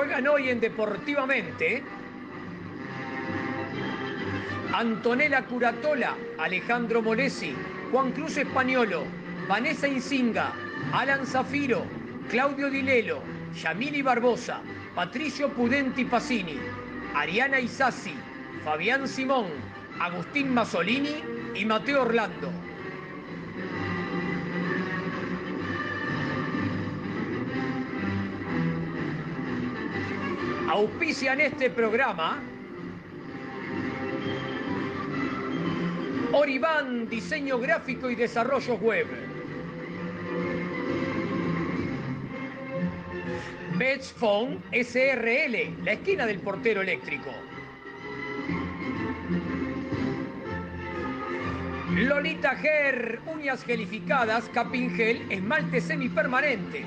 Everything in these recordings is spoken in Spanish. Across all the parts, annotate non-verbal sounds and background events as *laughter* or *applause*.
Juegan hoy en Deportivamente Antonella Curatola, Alejandro Molesi, Juan Cruz Españolo, Vanessa Insinga, Alan Zafiro, Claudio Dilelo, Yamili Barbosa, Patricio Pudenti Pacini, Ariana Isasi, Fabián Simón, Agustín Masolini y Mateo Orlando. Auspician este programa Oribán, diseño gráfico y desarrollo web. Phone SRL, la esquina del portero eléctrico. Lolita Ger, uñas gelificadas, capingel, esmaltes semipermanentes.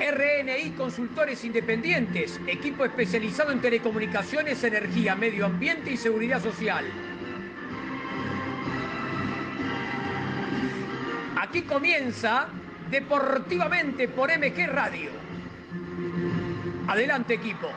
RNI Consultores Independientes, equipo especializado en telecomunicaciones, energía, medio ambiente y seguridad social. Aquí comienza Deportivamente por MG Radio. Adelante equipo.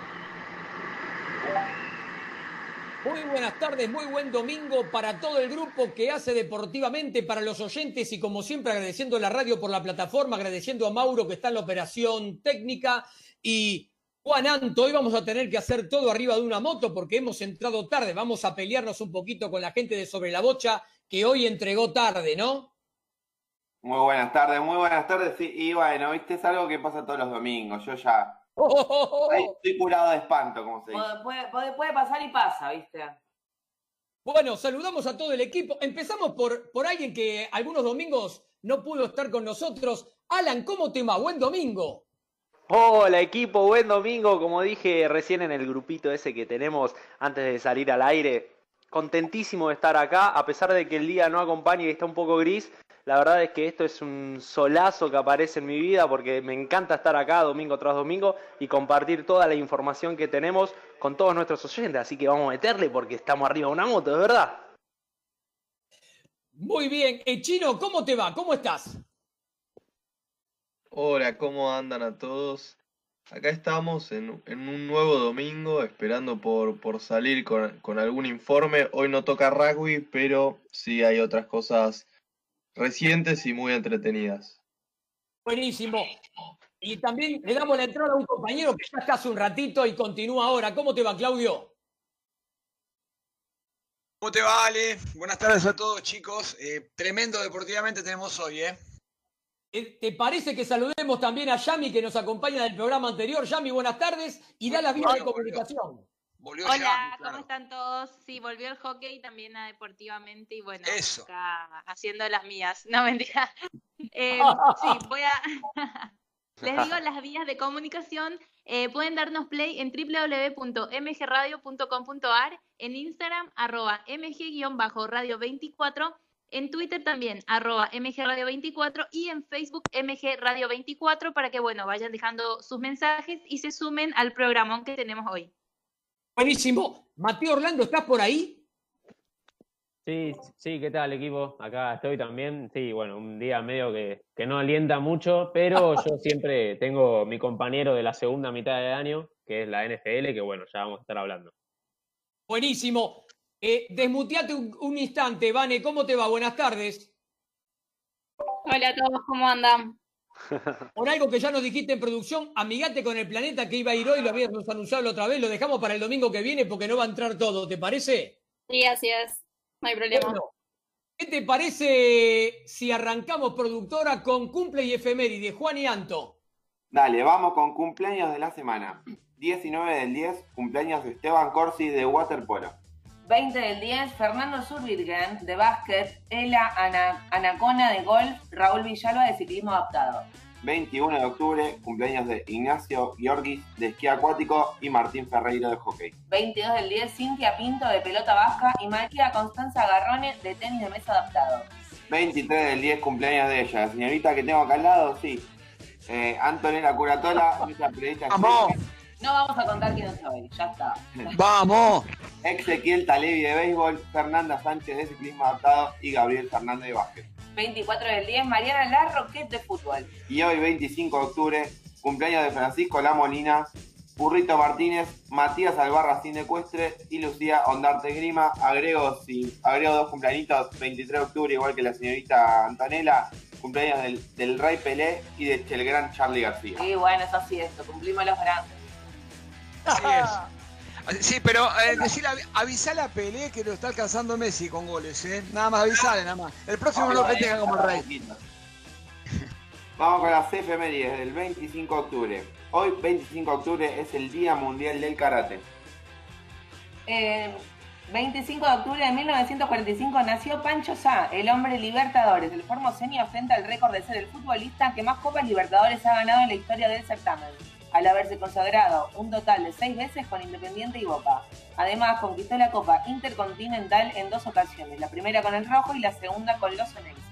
Muy buenas tardes, muy buen domingo para todo el grupo que hace deportivamente, para los oyentes y como siempre agradeciendo a la radio por la plataforma, agradeciendo a Mauro que está en la operación técnica y Juan Anto, hoy vamos a tener que hacer todo arriba de una moto porque hemos entrado tarde, vamos a pelearnos un poquito con la gente de Sobre la Bocha que hoy entregó tarde, ¿no? Muy buenas tardes, muy buenas tardes. y bueno, viste, es algo que pasa todos los domingos. Yo ya Estoy *laughs* curado de espanto, como se dice. Puede, pasar y pasa, ¿viste? Bueno, saludamos a todo el equipo. Empezamos por, por alguien que algunos domingos no pudo estar con nosotros. Alan, ¿cómo te va? Buen domingo. Hola equipo, buen domingo. Como dije recién en el grupito ese que tenemos antes de salir al aire, contentísimo de estar acá, a pesar de que el día no acompaña y está un poco gris. La verdad es que esto es un solazo que aparece en mi vida porque me encanta estar acá domingo tras domingo y compartir toda la información que tenemos con todos nuestros oyentes. Así que vamos a meterle porque estamos arriba de una moto, de verdad. Muy bien. Eh, Chino, ¿cómo te va? ¿Cómo estás? Hola, ¿cómo andan a todos? Acá estamos en, un nuevo domingo esperando por, por salir con, con, algún informe. Hoy no toca rugby, pero sí hay otras cosas recientes y muy entretenidas. Buenísimo. Y también le damos la entrada a un compañero que ya está hace un ratito y continúa ahora. ¿Cómo te va, Claudio? ¿Cómo te va, Ale? Buenas tardes a todos, chicos. Eh, tremendo deportivamente tenemos hoy, ¿eh? ¿eh? ¿Te parece que saludemos también a Yami que nos acompaña del programa anterior? Yami, buenas tardes y da las vías de comunicación. Hola, ¿cómo están todos? Sí, volvió el hockey también a deportivamente y bueno, acá haciendo las mías. *laughs* No, mentira. Eh, sí, *laughs* voy a... *laughs* Les digo las vías de comunicación. Eh, pueden darnos play en www.mgradio.com.ar, en Instagram, arroba mg-radio24, en Twitter también, arroba mgradio24 y en Facebook mgradio24 para que, bueno, vayan dejando sus mensajes y se sumen al programón que tenemos hoy. Buenísimo. Mateo Orlando, ¿estás por ahí? Sí, sí, ¿qué tal equipo? Acá estoy también. Sí, bueno, un día medio que, que no alienta mucho, pero *laughs* yo siempre tengo mi compañero de la segunda mitad de año, que es la NFL, que bueno, ya vamos a estar hablando. Buenísimo. Eh, desmuteate un, instante, Vane, ¿cómo te va? Buenas tardes. Hola a todos, ¿cómo andan? *laughs* Por algo que ya nos dijiste en producción, amigate con el planeta que iba a ir hoy, lo habíamos anunciado la otra vez, lo dejamos para el domingo que viene porque no va a entrar todo, ¿te parece? Sí, así es, no hay problema. ¿Qué te parece si arrancamos productora con cumple y efeméride, Juan y Anto? Dale, vamos con cumpleaños de la semana. 19 del 10, cumpleaños de Esteban Corsi de waterpolo. 20 del 10, Fernando Zurvirgen de básquet, Ela Anacona de golf, Raúl Villalba de ciclismo adaptado. 21 de octubre, cumpleaños de Ignacio Giorgis de esquí acuático y Martín Ferreiro de hockey. 22 del 10, Cintia Pinto de pelota baja y María Constanza Garrone de tenis de mesa adaptado. 23 del 10, cumpleaños de ella. La señorita que tengo acá al lado, sí. Eh, Antonella Curatola, *laughs* nuestra periodista. ¡Vamos! No vamos a contar quién soy, ya está. ¡Vamos! Ezequiel Talevi de béisbol, Fernanda Sánchez de ciclismo adaptado y Gabriel Fernández de básquet. 24 del 10, Mariana Larroquet de fútbol. Y hoy, 25 de octubre, cumpleaños de Francisco La Molina, Burrito Martínez, Matías Albarracín de Ecuestre y Lucía Ondarte Grima. Agrego, sí, agrego dos cumpleañitos, 23 de octubre, igual que la señorita Antonella, cumpleaños del, del Rey Pelé y del gran Charlie García. Sí, bueno, eso sí, esto, cumplimos los grandes. Así es. *laughs* Sí, pero eh, decirle, avisale a Pelé que lo está alcanzando Messi con goles, ¿eh? Nada más avisale, nada más. El próximo no lo festeja como el rey. *laughs* Vamos con las efemérides del 25 de octubre. Hoy, 25 de octubre, es el Día Mundial del Karate. 25 eh, de octubre de 1945 nació Pancho Sá, el hombre libertadores. El formoseño frente al récord de ser el futbolista que más Copas Libertadores ha ganado en la historia del certamen al haberse consagrado un total de seis veces con Independiente y Boca. Además, conquistó la Copa Intercontinental en dos ocasiones, la primera con el Rojo y la segunda con los Enexes.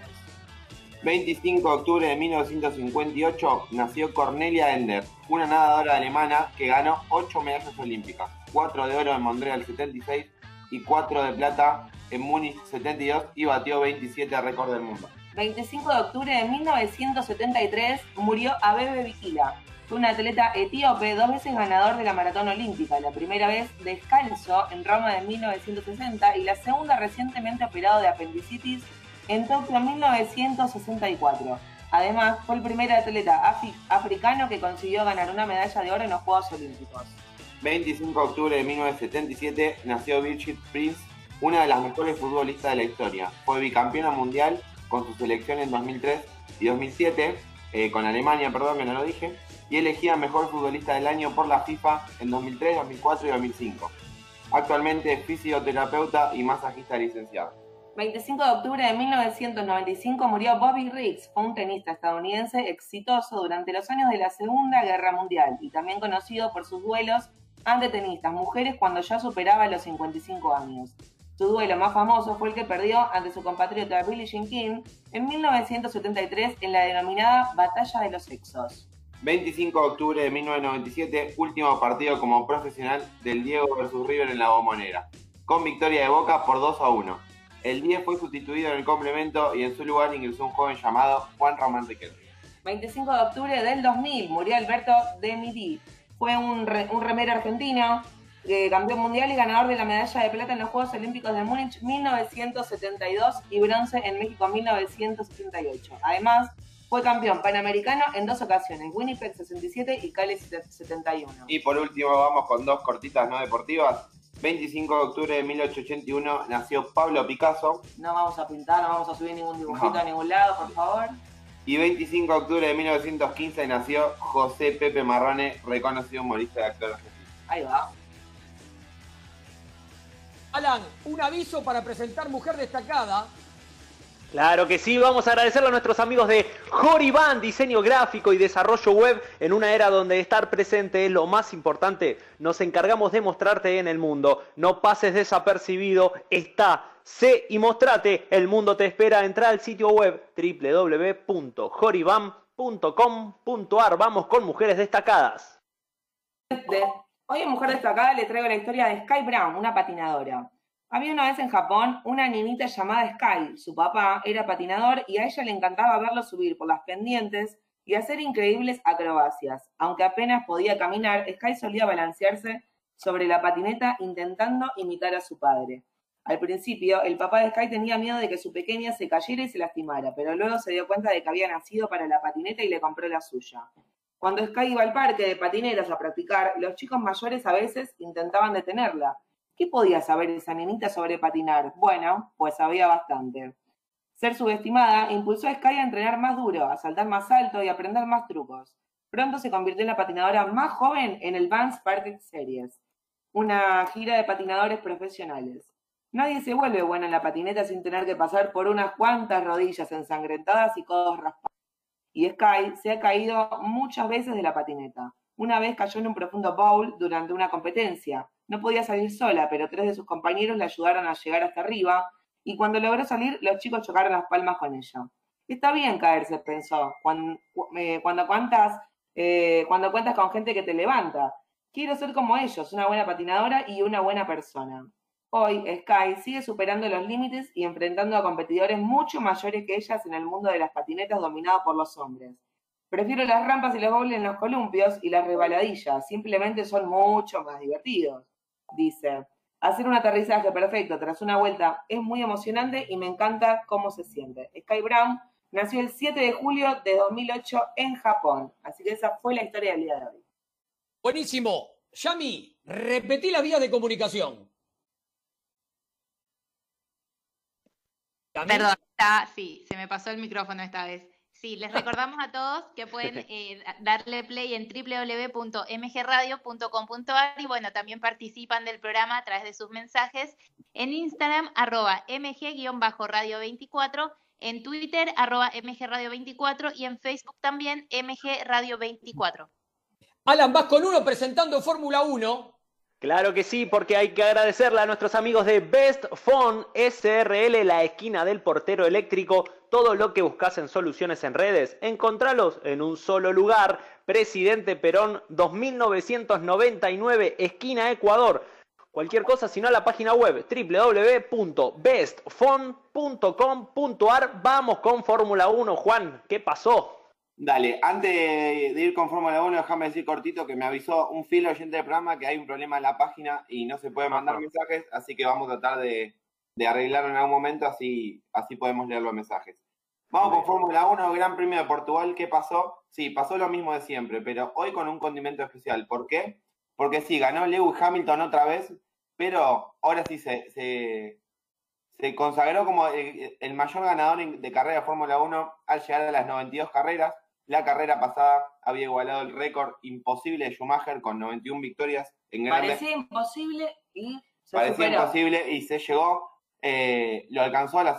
25 de octubre de 1958 nació Cornelia Ender, una nadadora alemana que ganó 8 medallas olímpicas, 4 de oro en Montreal 76 y 4 de plata en Múnich 72 y batió 27 récord del mundo. 25 de octubre de 1973 murió Abebe Bikila, fue un atleta etíope, dos veces ganador de la maratón olímpica, la primera vez descalzo en Roma de 1960 y la segunda recientemente operado de apendicitis en Tokio en 1964. Además, fue el primer atleta africano que consiguió ganar una medalla de oro en los Juegos Olímpicos. 25 de octubre de 1977 nació Birgit Prince, una de las mejores futbolistas de la historia. Fue bicampeona mundial con su selección en 2003 y 2007, eh, con Alemania, perdón que no lo dije, y elegida mejor futbolista del año por la FIFA en 2003, 2004 y 2005. Actualmente es fisioterapeuta y masajista licenciado. 25 de octubre de 1995 murió Bobby Riggs, un tenista estadounidense exitoso durante los años de la Segunda Guerra Mundial y también conocido por sus duelos ante tenistas mujeres cuando ya superaba los 55 años. Su duelo más famoso fue el que perdió ante su compatriota Billie Jean King en 1973 en la denominada Batalla de los Sexos. 25 de octubre de 1997, último partido como profesional del Diego versus River en la bombonera, con victoria de Boca por 2 a 1. El 10 fue sustituido en el complemento y en su lugar ingresó un joven llamado Juan Román Riquelme. 25 de octubre del 2000 murió Alberto de Midi. Fue un, un remero argentino, campeón mundial y ganador de la medalla de plata en los Juegos Olímpicos de Múnich 1972 y bronce en México 1978. Además, fue campeón panamericano en dos ocasiones, Winnipeg 67 y Cali 71. Y por último vamos con dos cortitas no deportivas. 25 de octubre de 1881 nació Pablo Picasso. No vamos a pintar, no vamos a subir ningún dibujito a ningún lado, por favor. Y 25 de octubre de 1915 nació José Pepe Marrone, reconocido humorista y actor Ahí va. Alan, un aviso para presentar Mujer Destacada Claro que sí, vamos a agradecerle a nuestros amigos de Joriban, diseño gráfico y desarrollo web. En una era donde estar presente es lo más importante, nos encargamos de mostrarte en el mundo. No pases desapercibido, está, sé y mostrate. El mundo te espera. Entra al sitio web www.joriban.com.ar. Vamos con mujeres destacadas. Hoy en Mujer Destacada le traigo la historia de Sky Brown, una patinadora. Había una vez en Japón una niñita llamada Sky. Su papá era patinador y a ella le encantaba verlo subir por las pendientes y hacer increíbles acrobacias. Aunque apenas podía caminar, Sky solía balancearse sobre la patineta intentando imitar a su padre. Al principio, el papá de Sky tenía miedo de que su pequeña se cayera y se lastimara, pero luego se dio cuenta de que había nacido para la patineta y le compró la suya. Cuando Sky iba al parque de patineras a practicar, los chicos mayores a veces intentaban detenerla. ¿Qué podía saber esa nenita sobre patinar? Bueno, pues sabía bastante. Ser subestimada impulsó a Sky a entrenar más duro, a saltar más alto y a aprender más trucos. Pronto se convirtió en la patinadora más joven en el Vans Park Series, una gira de patinadores profesionales. Nadie se vuelve bueno en la patineta sin tener que pasar por unas cuantas rodillas ensangrentadas y codos raspados. Y Sky se ha caído muchas veces de la patineta. Una vez cayó en un profundo bowl durante una competencia. No podía salir sola, pero tres de sus compañeros le ayudaron a llegar hasta arriba, y cuando logró salir, los chicos chocaron las palmas con ella. Está bien caerse, pensó, cuando, eh, cuando, cuentas, eh, cuando cuentas con gente que te levanta. Quiero ser como ellos, una buena patinadora y una buena persona. Hoy, Sky sigue superando los límites y enfrentando a competidores mucho mayores que ellas en el mundo de las patinetas dominado por los hombres. Prefiero las rampas y los bowls en los columpios y las rebaladillas, simplemente son mucho más divertidos, dice. Hacer un aterrizaje perfecto tras una vuelta es muy emocionante y me encanta cómo se siente. Sky Brown nació el 7 de julio de 2008 en Japón, así que esa fue la historia del día de hoy. Buenísimo. Yami, repetí la vía de comunicación. Perdón, está, sí, se me pasó el micrófono esta vez. Sí, les recordamos a todos que pueden *laughs* eh, darle play en www.mgradio.com.ar y bueno, también participan del programa a través de sus mensajes en Instagram, arroba mg-radio24, en Twitter, arroba mgradio24 y en Facebook también mgradio24. Alan, vas con uno presentando Fórmula 1. Claro que sí, porque hay que agradecerle a nuestros amigos de Best Phone SRL, la esquina del portero eléctrico. Todo lo que buscas en soluciones en redes, encontralos en un solo lugar. Presidente Perón 2999, esquina Ecuador. Cualquier cosa, sino a la página web www.bestphone.com.ar. Vamos con Fórmula 1. Juan, ¿qué pasó? Dale, antes de ir con Fórmula 1, déjame decir cortito que me avisó un filo oyente del programa que hay un problema en la página y no se puede mandar mensajes, así que vamos a tratar de, arreglarlo en algún momento, así, así podemos leer los mensajes. Vamos con Fórmula 1, Gran Premio de Portugal, ¿qué pasó? Sí, pasó lo mismo de siempre, pero hoy con un condimento especial. ¿Por qué? Porque sí, ganó Lewis Hamilton otra vez, pero ahora sí se, se, se consagró como el, el, mayor ganador de carrera de Fórmula 1 al llegar a las 92 carreras. La carrera pasada había igualado el récord imposible de Schumacher con 91 victorias en grandes. Parecía imposible y se Parecía imposible y se llegó. Eh, lo alcanzó la,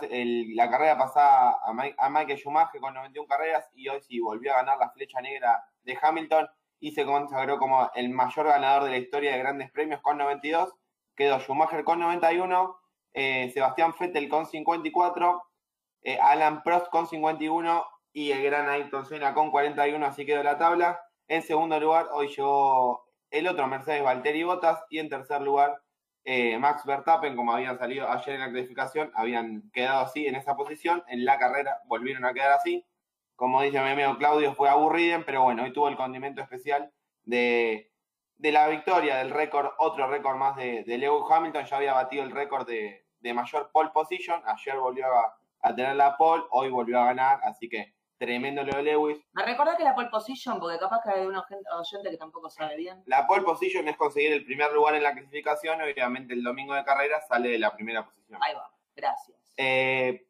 carrera pasada a, Michael Schumacher con 91 carreras y hoy sí volvió a ganar la flecha negra de Hamilton y se consagró como el mayor ganador de la historia de grandes premios con 92. Quedó Schumacher con 91, eh, Sebastián Vettel con 54, eh, Alan Prost con 51 y el gran Ayrton Senna con 41, así quedó la tabla. En segundo lugar, hoy llegó el otro Mercedes Valtteri Bottas y en tercer lugar, eh, Max Verstappen, como habían salido ayer en la clasificación, habían quedado así en esa posición. En la carrera volvieron a quedar así. Como dice mi amigo Claudio, fue aburrido, pero bueno, hoy tuvo el condimento especial de, la victoria, del récord, otro récord más de, Lewis Hamilton. Ya había batido el récord de, mayor pole position. Ayer volvió a tener la pole, hoy volvió a ganar, así que Tremendo Leo Lewis. Me recuerda que la pole position, porque capaz que hay un oyente que tampoco sabe bien. La pole position es conseguir el primer lugar en la clasificación obviamente el domingo de carrera sale de la primera posición. Ahí va, gracias. Eh,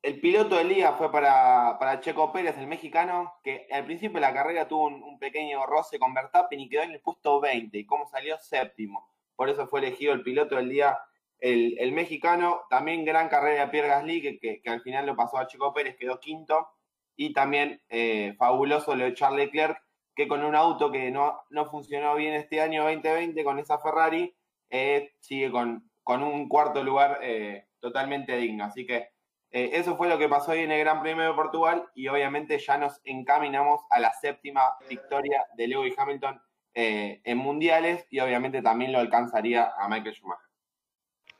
el piloto del día fue para, para, Checo Pérez, el mexicano, que al principio de la carrera tuvo un, pequeño roce con Verstappen y quedó en el puesto 20, y como salió séptimo. Por eso fue elegido el piloto del día, el, mexicano. También gran carrera de Pierre Gasly, que, que al final lo pasó a Checo Pérez, quedó quinto y también eh, fabuloso lo de Charles Leclerc, que con un auto que no, no funcionó bien este año 2020 con esa Ferrari, eh, sigue con, con, un cuarto lugar eh, totalmente digno. Así que eso fue lo que pasó hoy en el Gran Premio de Portugal y obviamente ya nos encaminamos a la séptima victoria de Lewis Hamilton en mundiales y obviamente también lo alcanzaría a Michael Schumacher.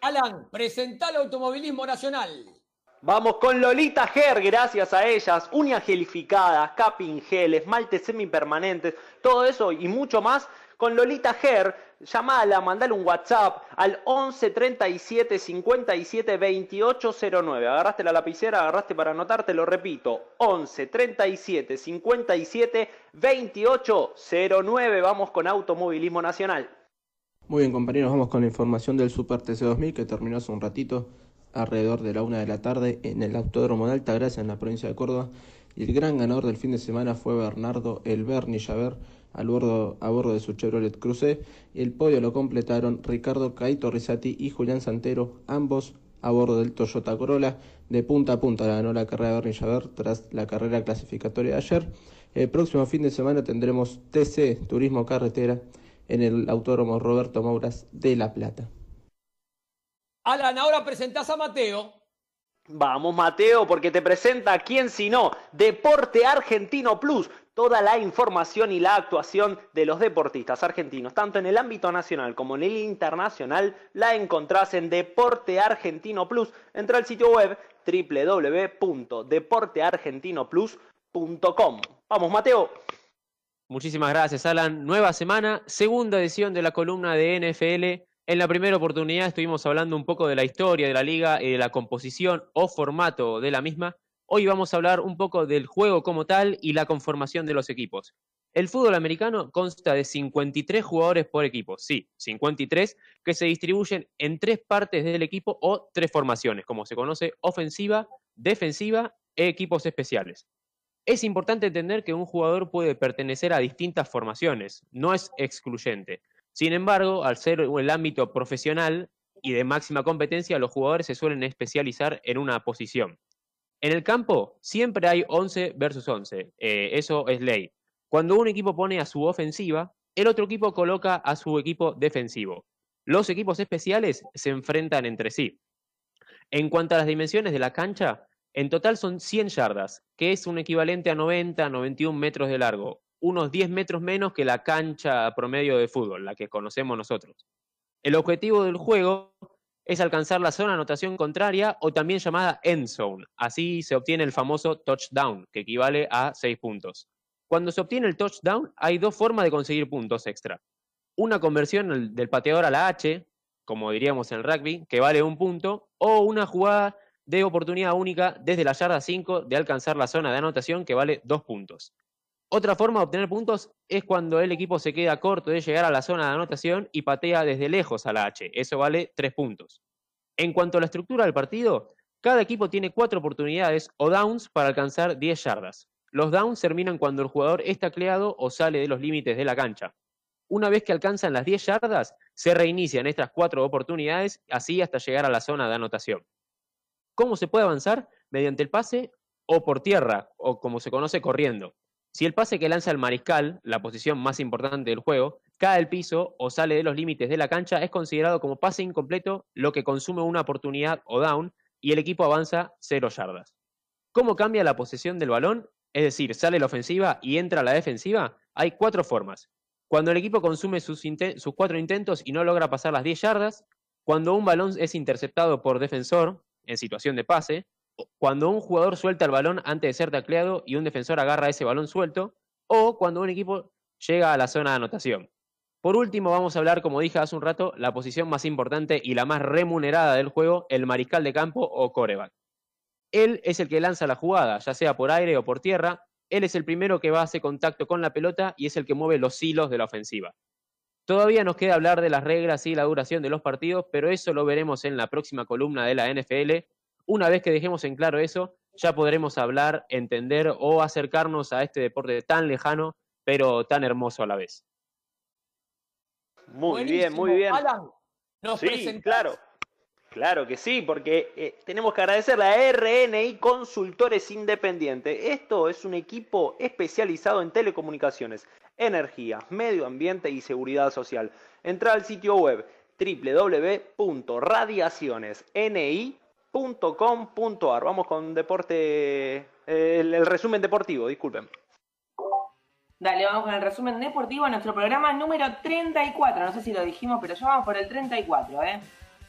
Alan, presenta el automovilismo nacional. Vamos con Lolita Ger, gracias a ellas, uñas gelificadas, capping gel, esmaltes semipermanentes, todo eso y mucho más. Con Lolita Ger llamala, mandale un WhatsApp al 11 37 57 28 09. Agarraste la lapicera, agarraste para anotarte, lo repito, 11 37 57 28 09. Vamos con Automovilismo Nacional. Muy bien compañeros, vamos con la información del Super TC2000 que terminó hace un ratito alrededor de la una de la tarde en el Autódromo de Altagracia en la provincia de Córdoba y el gran ganador del fin de semana fue Bernardo El Berni Javer a bordo, a bordo de su Chevrolet Cruze y el podio lo completaron Ricardo Caito Rizzati y Julián Santero, ambos a bordo del Toyota Corolla. De punta a punta ganó la carrera de Bernie Javer tras la carrera clasificatoria de ayer. El próximo fin de semana tendremos TC Turismo Carretera en el Autódromo Roberto Mauras de La Plata. Alan, ahora presentás a Mateo. Vamos, Mateo, porque te presenta, ¿quién si no? Deporte Argentino Plus. Toda la información y la actuación de los deportistas argentinos, tanto en el ámbito nacional como en el internacional, la encontrás en Deporte Argentino Plus. Entra al sitio web www.deporteargentinoplus.com. Vamos, Mateo. Muchísimas gracias, Alan. Nueva semana, segunda edición de la columna de NFL en la primera oportunidad estuvimos hablando un poco de la historia de la liga y de la composición o formato de la misma. Hoy vamos a hablar un poco del juego como tal y la conformación de los equipos. El fútbol americano consta de 53 jugadores por equipo, sí, 53, que se distribuyen en tres partes del equipo o tres formaciones, como se conoce, ofensiva, defensiva e equipos especiales. Es importante entender que un jugador puede pertenecer a distintas formaciones, no es excluyente. Sin embargo, al ser el ámbito profesional y de máxima competencia, los jugadores se suelen especializar en una posición. En el campo siempre hay 11 versus 11, eh, eso es ley. Cuando un equipo pone a su ofensiva, el otro equipo coloca a su equipo defensivo. Los equipos especiales se enfrentan entre sí. En cuanto a las dimensiones de la cancha, en total son 100 yardas, que es un equivalente a 90 91 metros de largo, unos 10 metros menos que la cancha promedio de fútbol, la que conocemos nosotros. El objetivo del juego es alcanzar la zona de anotación contraria o también llamada end zone. Así se obtiene el famoso touchdown, que equivale a 6 puntos. Cuando se obtiene el touchdown, hay dos formas de conseguir puntos extra. Una conversión del pateador a la H, como diríamos en el rugby, que vale un punto, o una jugada de oportunidad única desde la yarda 5 de alcanzar la zona de anotación que vale 2 puntos. Otra forma de obtener puntos es cuando el equipo se queda corto de llegar a la zona de anotación y patea desde lejos a la H. Eso vale 3 puntos. En cuanto a la estructura del partido, cada equipo tiene 4 oportunidades o downs para alcanzar 10 yardas. Los downs terminan cuando el jugador es tacleado o sale de los límites de la cancha. Una vez que alcanzan las 10 yardas, se reinician estas 4 oportunidades, así hasta llegar a la zona de anotación. ¿Cómo se puede avanzar? Mediante el pase o por tierra, o como se conoce corriendo. Si el pase que lanza el mariscal, la posición más importante del juego, cae al piso o sale de los límites de la cancha, es considerado como pase incompleto, lo que consume una oportunidad o down y el equipo avanza 0 yardas. ¿Cómo cambia la posesión del balón? Es decir, sale la ofensiva y entra la defensiva. Hay cuatro formas. Cuando el equipo consume sus, sus cuatro intentos y no logra pasar las 10 yardas, cuando un balón es interceptado por defensor en situación de pase, cuando un jugador suelta el balón antes de ser tacleado y un defensor agarra ese balón suelto, o cuando un equipo llega a la zona de anotación. Por último, vamos a hablar, como dije hace un rato, la posición más importante y la más remunerada del juego, el mariscal de campo o coreback. Él es el que lanza la jugada, ya sea por aire o por tierra. Él es el primero que va a hacer contacto con la pelota y es el que mueve los hilos de la ofensiva. Todavía nos queda hablar de las reglas y la duración de los partidos, pero eso lo veremos en la próxima columna de la NFL, una vez que dejemos en claro eso, ya podremos hablar, entender o acercarnos a este deporte tan lejano, pero tan hermoso a la vez. Muy bien, muy bien. Alan, sí, claro. Claro que sí, porque eh, tenemos que agradecer a RNI Consultores Independientes. Esto es un equipo especializado en telecomunicaciones, energía, medio ambiente y seguridad social. Entra al sitio web www.radiacionesni.com .com.ar. Vamos con deporte, eh, el, resumen deportivo, disculpen. Dale, vamos con el resumen deportivo, nuestro programa número 34. No sé si lo dijimos, pero ya vamos por el 34, ¿eh?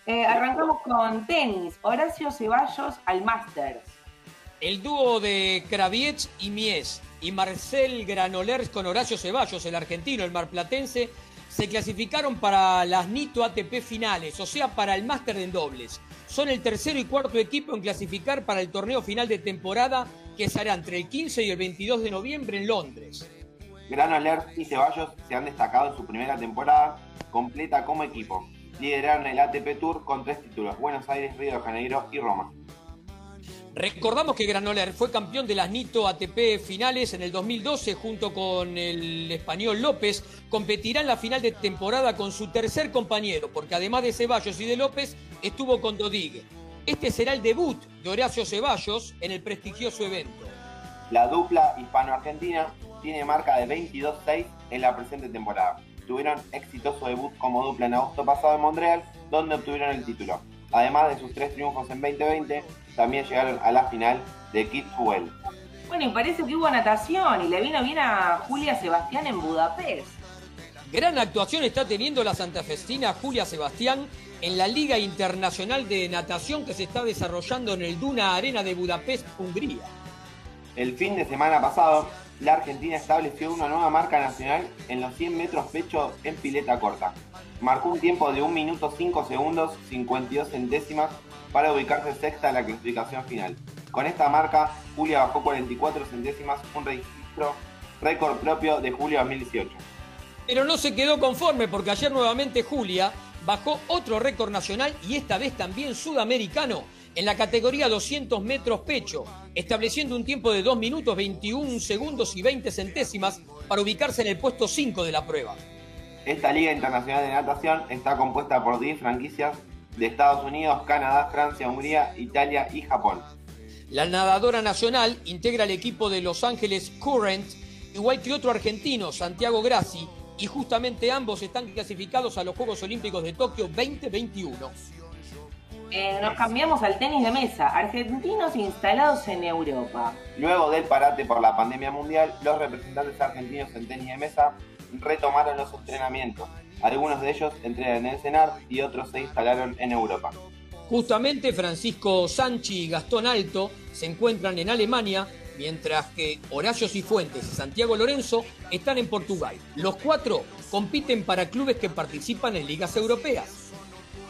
eh arrancamos con tenis, Horacio Ceballos al Masters. El dúo de Kravietz y Mies y Marcel Granolers con Horacio Ceballos, el argentino, el marplatense, se clasificaron para las NITO ATP finales, o sea, para el máster en dobles. Son el tercero y cuarto equipo en clasificar para el torneo final de temporada que se hará entre el 15 y el 22 de noviembre en Londres. Granollers y Ceballos se han destacado en su primera temporada completa como equipo. Lideraron el ATP Tour con tres títulos, Buenos Aires, Río de Janeiro y Roma. Recordamos que Granoller fue campeón de las NITO ATP finales en el 2012 junto con el español López. Competirá en la final de temporada con su tercer compañero, porque además de Ceballos y de López, estuvo con Dodig. Este será el debut de Horacio Ceballos en el prestigioso evento. La dupla hispano-argentina tiene marca de 22-6 en la presente temporada. Tuvieron exitoso debut como dupla en agosto pasado en Montreal, donde obtuvieron el título. Además de sus tres triunfos en 2020, también llegaron a la final de Kids Well. Bueno, y parece que hubo natación y le vino bien a Julia Sebastián en Budapest. Gran actuación está teniendo la santafestina Julia Sebastián en la Liga Internacional de Natación que se está desarrollando en el Duna Arena de Budapest, Hungría. El fin de semana pasado, la Argentina estableció una nueva marca nacional en los 100 metros pecho en pileta corta. Marcó un tiempo de 1 minuto 5 segundos 52 centésimas para ubicarse sexta en la clasificación final. Con esta marca, Julia bajó 44 centésimas, un registro récord propio de julio 2018. Pero no se quedó conforme porque ayer nuevamente Julia bajó otro récord nacional y esta vez también sudamericano en la categoría 200 metros pecho, estableciendo un tiempo de 2 minutos 21 segundos y 20 centésimas para ubicarse en el puesto 5 de la prueba. Esta Liga Internacional de Natación está compuesta por 10 franquicias de Estados Unidos, Canadá, Francia, Hungría, Italia y Japón. La nadadora nacional integra el equipo de Los Ángeles Current, igual que otro argentino, Santiago Grassi, y justamente ambos están clasificados a los Juegos Olímpicos de Tokio 2021. Eh, nos cambiamos al tenis de mesa, argentinos instalados en Europa. Luego del parate por la pandemia mundial, los representantes argentinos en tenis de mesa retomaron los entrenamientos. Algunos de ellos entrenan en el CENAR y otros se instalaron en Europa. Justamente Francisco Sanchi y Gastón Alto se encuentran en Alemania, mientras que Horacio Cifuentes y Santiago Lorenzo están en Portugal. Los cuatro compiten para clubes que participan en ligas europeas.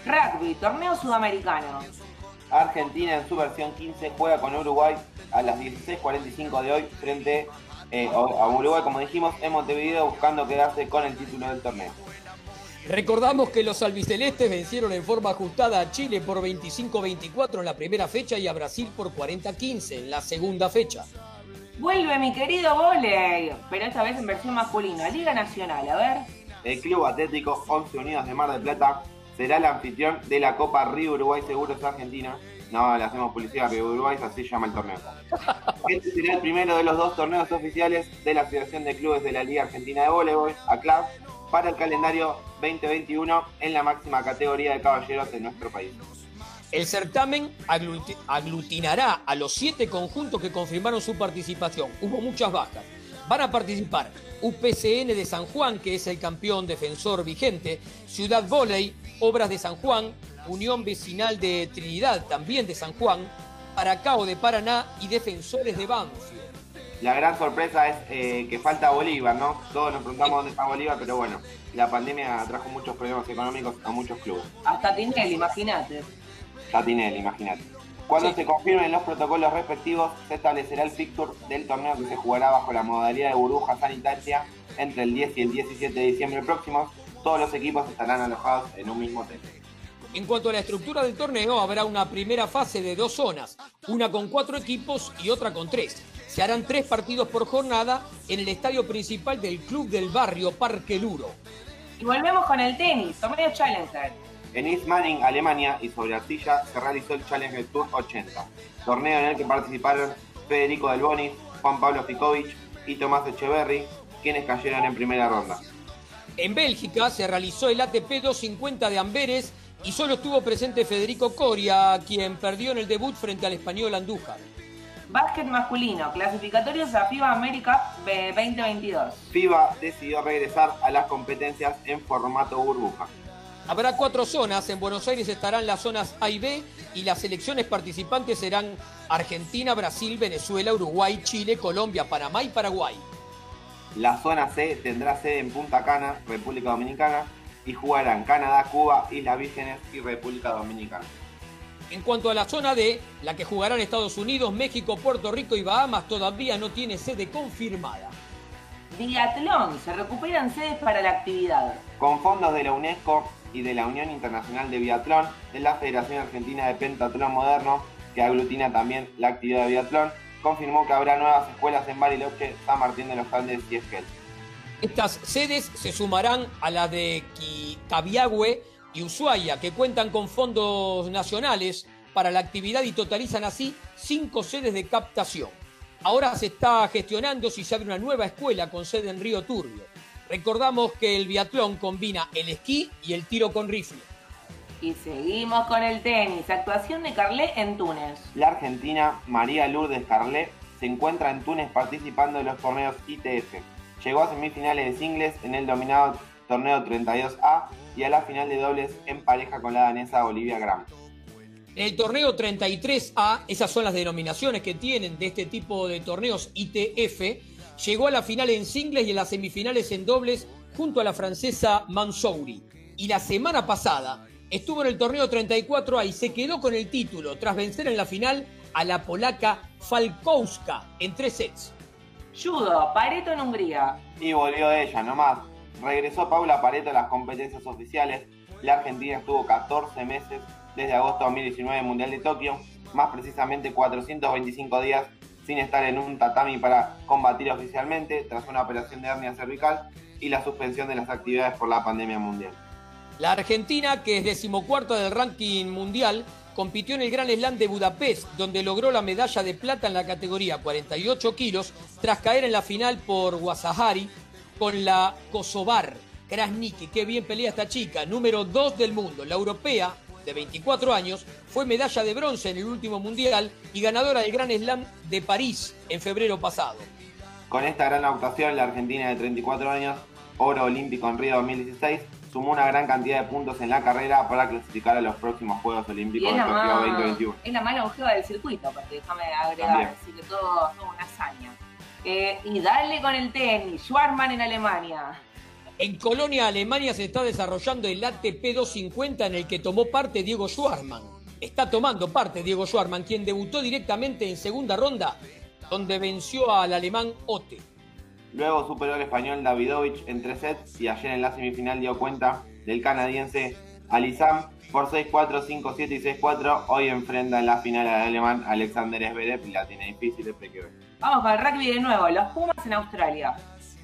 Rugby, torneo sudamericano. Argentina en su versión 15 juega con Uruguay a las 16.45 de hoy frente eh, a Uruguay, como dijimos, en Montevideo buscando quedarse con el título del torneo. Recordamos que los albicelestes vencieron en forma ajustada a Chile por 25-24 en la primera fecha y a Brasil por 40-15 en la segunda fecha. Vuelve mi querido voley, pero esta vez en versión masculina, Liga Nacional, a ver. El Club Atlético 11 Unidos de Mar del Plata será el anfitrión de la Copa Río Uruguay Seguros Argentina. No, le hacemos publicidad a Río Uruguay, así se llama el torneo. *laughs* Este será el primero de los dos torneos oficiales de la Asociación de Clubes de la Liga Argentina de Voleibol, ACLAV, para el calendario 2021 en la máxima categoría de caballeros de nuestro país. El certamen aglutinará a los siete conjuntos que confirmaron su participación. Hubo muchas bajas. Van a participar UPCN de San Juan, que es el campeón defensor vigente, Ciudad Voley, Obras de San Juan, Unión Vecinal de Trinidad, también de San Juan, Paracao de Paraná y Defensores de Banfield. La gran sorpresa es eh, que falta Bolívar, ¿no? Todos nos preguntamos dónde está Bolívar, pero bueno, la pandemia trajo muchos problemas económicos a muchos clubes. Hasta Tinelli, imagínate. Hasta Tinelli, imagínate. Cuando se confirmen los protocolos respectivos, se establecerá el fixture del torneo que se jugará bajo la modalidad de burbuja sanitaria entre el 10 y el 17 de diciembre próximos. Todos los equipos estarán alojados en un mismo hotel. En cuanto a la estructura del torneo, habrá una primera fase de dos zonas, una con cuatro equipos y otra con tres. Se harán tres partidos por jornada en el estadio principal del Club del Barrio Parque Luro. Y volvemos con el tenis, torneo Challenger. En East Manning, Alemania y sobre arcilla se realizó el Challenger Tour 80, torneo en el que participaron Federico Del Boni, Juan Pablo Ficovich y Tomás Echeverry, quienes cayeron en primera ronda. En Bélgica se realizó el ATP 250 de Amberes y solo estuvo presente Federico Coria, quien perdió en el debut frente al español Andújar. Básquet masculino, clasificatorios a FIBA América 2022. FIBA decidió regresar a las competencias en formato burbuja. Habrá cuatro zonas, en Buenos Aires estarán las zonas A y B y las selecciones participantes serán Argentina, Brasil, Venezuela, Uruguay, Chile, Colombia, Panamá y Paraguay. La zona C tendrá sede en Punta Cana, República Dominicana, y jugarán Canadá, Cuba, Islas Vírgenes y República Dominicana. En cuanto a la zona D, la que jugarán Estados Unidos, México, Puerto Rico y Bahamas todavía no tiene sede confirmada. Biatlón, se recuperan sedes para la actividad. Con fondos de la UNESCO y de la Unión Internacional de Biatlón, de la Federación Argentina de Pentatlón Moderno, que aglutina también la actividad de biatlón, confirmó que habrá nuevas escuelas en Bariloche, San Martín de los Andes y Esquel. Estas sedes se sumarán a la de Cabiagüe y Ushuaia, que cuentan con fondos nacionales para la actividad y totalizan así cinco sedes de captación. Ahora se está gestionando si se abre una nueva escuela con sede en Río Turbio. Recordamos que el biatlón combina el esquí y el tiro con rifle. Y seguimos con el tenis. Actuación de Carlet en Túnez. La argentina María Lourdes Carlet se encuentra en Túnez participando de los torneos ITF. Llegó a semifinales de singles en el dominado torneo 32A y a la final de dobles en pareja con la danesa Olivia Graham. El torneo 33A, esas son las denominaciones que tienen de este tipo de torneos ITF, llegó a la final en singles y en las semifinales en dobles junto a la francesa Mansouri. Y la semana pasada estuvo en el torneo 34A y se quedó con el título tras vencer en la final a la polaca Falkowska en tres sets. Judo, Pareto en Hungría. Y volvió ella nomás. Regresó Paula Pareto a las competencias oficiales. La Argentina estuvo 14 meses desde agosto de 2019 Mundial de Tokio, más precisamente 425 días sin estar en un tatami para combatir oficialmente tras una operación de hernia cervical y la suspensión de las actividades por la pandemia mundial. La Argentina, que es decimocuarta del ranking mundial, compitió en el Gran Slam de Budapest, donde logró la medalla de plata en la categoría 48 kilos, tras caer en la final por Wasahari con la Kosovar Krasniki. Qué bien pelea esta chica, número 2 del mundo. La europea de 24 años, fue medalla de bronce en el último mundial y ganadora del Gran Slam de París en febrero pasado. Con esta gran actuación, la Argentina de 34 años, oro olímpico en Río 2016, sumó una gran cantidad de puntos en la carrera para clasificar a los próximos Juegos Olímpicos de Tokio 2021. Es la más longeva del circuito, porque déjame agregar, así que todo, todo una hazaña. Eh, y dale con el tenis, Schwarman en Alemania. En Colonia, Alemania, se está desarrollando el ATP 250 en el que tomó parte Diego Schwarman. Está tomando parte Diego Schwarman, quien debutó directamente en segunda ronda, donde venció al alemán Ote. Luego superó al español Davidovich en tres sets y ayer en la semifinal dio cuenta del canadiense Alisam por 6-4, 5-7 y 6-4. Hoy enfrenta en la final al alemán Alexander Zverev y la tiene difícil, de que Vamos con el rugby de nuevo, los Pumas en Australia.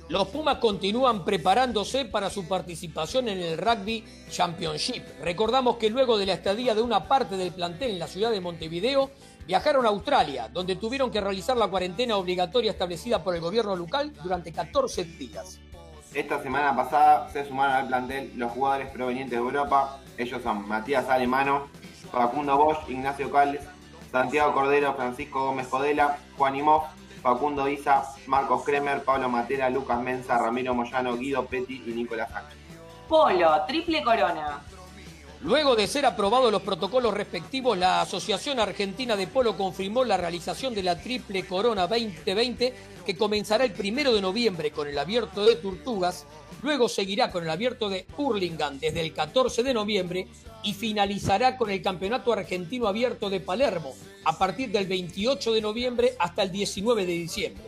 Los Pumas continúan preparándose para su participación en el Rugby Championship. Recordamos que luego de la estadía de una parte del plantel en la ciudad de Montevideo, viajaron a Australia, donde tuvieron que realizar la cuarentena obligatoria establecida por el gobierno local durante 14 días. Esta semana pasada se sumaron al plantel los jugadores provenientes de Europa. Ellos son Matías Alemano, Facundo Bosch, Ignacio Cales, Santiago Cordero, Francisco Gómez Codela, Juan Imov, Facundo Isa, Marcos Kremer, Pablo Matera, Lucas Mensa, Ramiro Moyano, Guido Petti y Nicolás Sánchez. Polo, triple corona. Luego de ser aprobados los protocolos respectivos, la Asociación Argentina de Polo confirmó la realización de la Triple Corona 2020 que comenzará el primero de noviembre con el abierto de Tortugas, luego seguirá con el abierto de Hurlingham desde el 14 de noviembre y finalizará con el Campeonato Argentino Abierto de Palermo a partir del 28 de noviembre hasta el 19 de diciembre.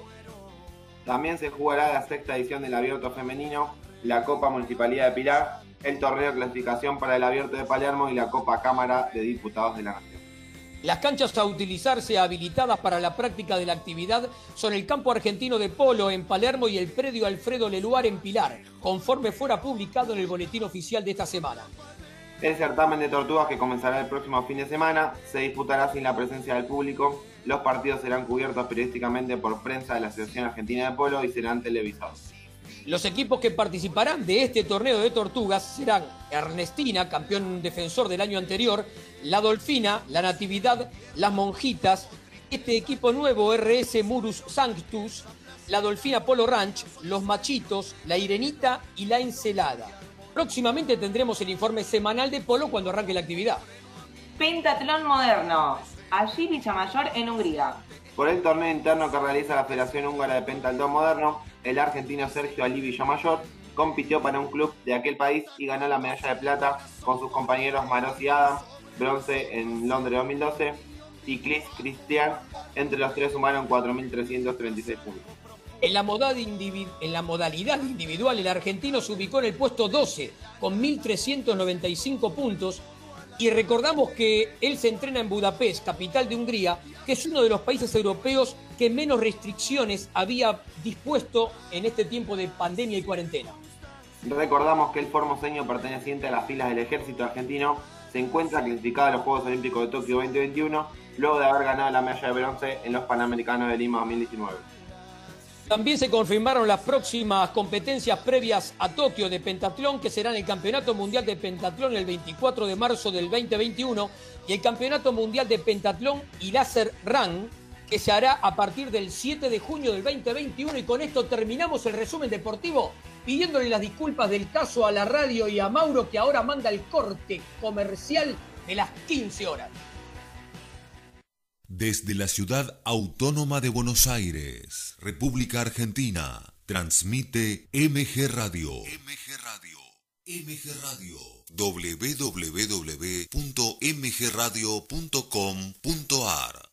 También se jugará la sexta edición del Abierto Femenino, la Copa Municipalidad de Pilar, el torneo de clasificación para el Abierto de Palermo y la Copa Cámara de Diputados de la Nación. Las canchas a utilizarse habilitadas para la práctica de la actividad son el campo argentino de polo en Palermo y el predio Alfredo Leluar en Pilar, conforme fuera publicado en el boletín oficial de esta semana. El certamen de tortugas que comenzará el próximo fin de semana se disputará sin la presencia del público. Los partidos serán cubiertos periodísticamente por prensa de la Asociación Argentina de Polo y serán televisados. Los equipos que participarán de este torneo de tortugas serán Ernestina, campeón defensor del año anterior, la Dolfina, la Natividad, las Monjitas, este equipo nuevo RS Murus Sanctus, la Dolfina Polo Ranch, los Machitos, la Irenita y la Encelada. Próximamente tendremos el informe semanal de polo cuando arranque la actividad. Pentatlón moderno. Allí Villamayor en Hungría. Por el torneo interno que realiza la Federación Húngara de Pentathlon Moderno, el argentino Sergio Ali Villamayor compitió para un club de aquel país y ganó la medalla de plata con sus compañeros Maros y Adam, bronce en Londres 2012, y Chris Christian, entre los tres sumaron 4.336 puntos. En la, en la modalidad individual, el argentino se ubicó en el puesto 12 con 1.395 puntos y recordamos que él se entrena en Budapest, capital de Hungría, que es uno de los países europeos que menos restricciones había dispuesto en este tiempo de pandemia y cuarentena. Recordamos que el formoseño perteneciente a las filas del ejército argentino se encuentra clasificado a los Juegos Olímpicos de Tokio 2021 luego de haber ganado la medalla de bronce en los Panamericanos de Lima 2019. También se confirmaron las próximas competencias previas a Tokio de pentatlón, que serán el Campeonato Mundial de Pentatlón el 24 de marzo del 2021 y el Campeonato Mundial de Pentatlón y Láser Run, que se hará a partir del 7 de junio del 2021. Y con esto terminamos el resumen deportivo, pidiéndole las disculpas del caso a la radio y a Mauro, que ahora manda el corte comercial de las 15 horas. Desde la ciudad autónoma de Buenos Aires, República Argentina, transmite MG Radio. MG Radio. MG Radio. www.mgradio.com.ar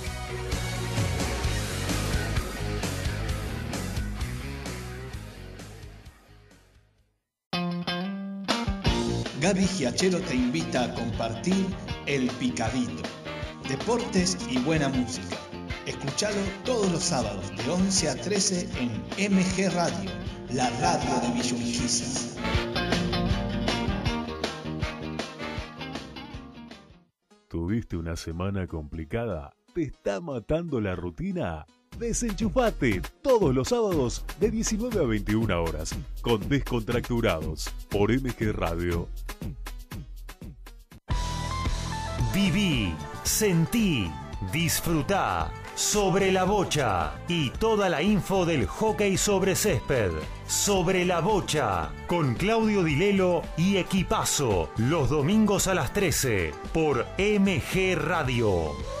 Gaby Giachero te invita a compartir El Picadito. Deportes y buena música. Escuchalo todos los sábados de 11 a 13 en MG Radio, la radio de Villa ¿Tuviste una semana complicada? ¿Te está matando la rutina? Desenchufate todos los sábados de 19 a 21 horas con Descontracturados por MG Radio. Viví, sentí, disfrutá sobre la bocha y toda la info del hockey sobre césped. Sobre la Bocha, con Claudio Dilelo y Equipazo, los domingos a las 13, por MG Radio.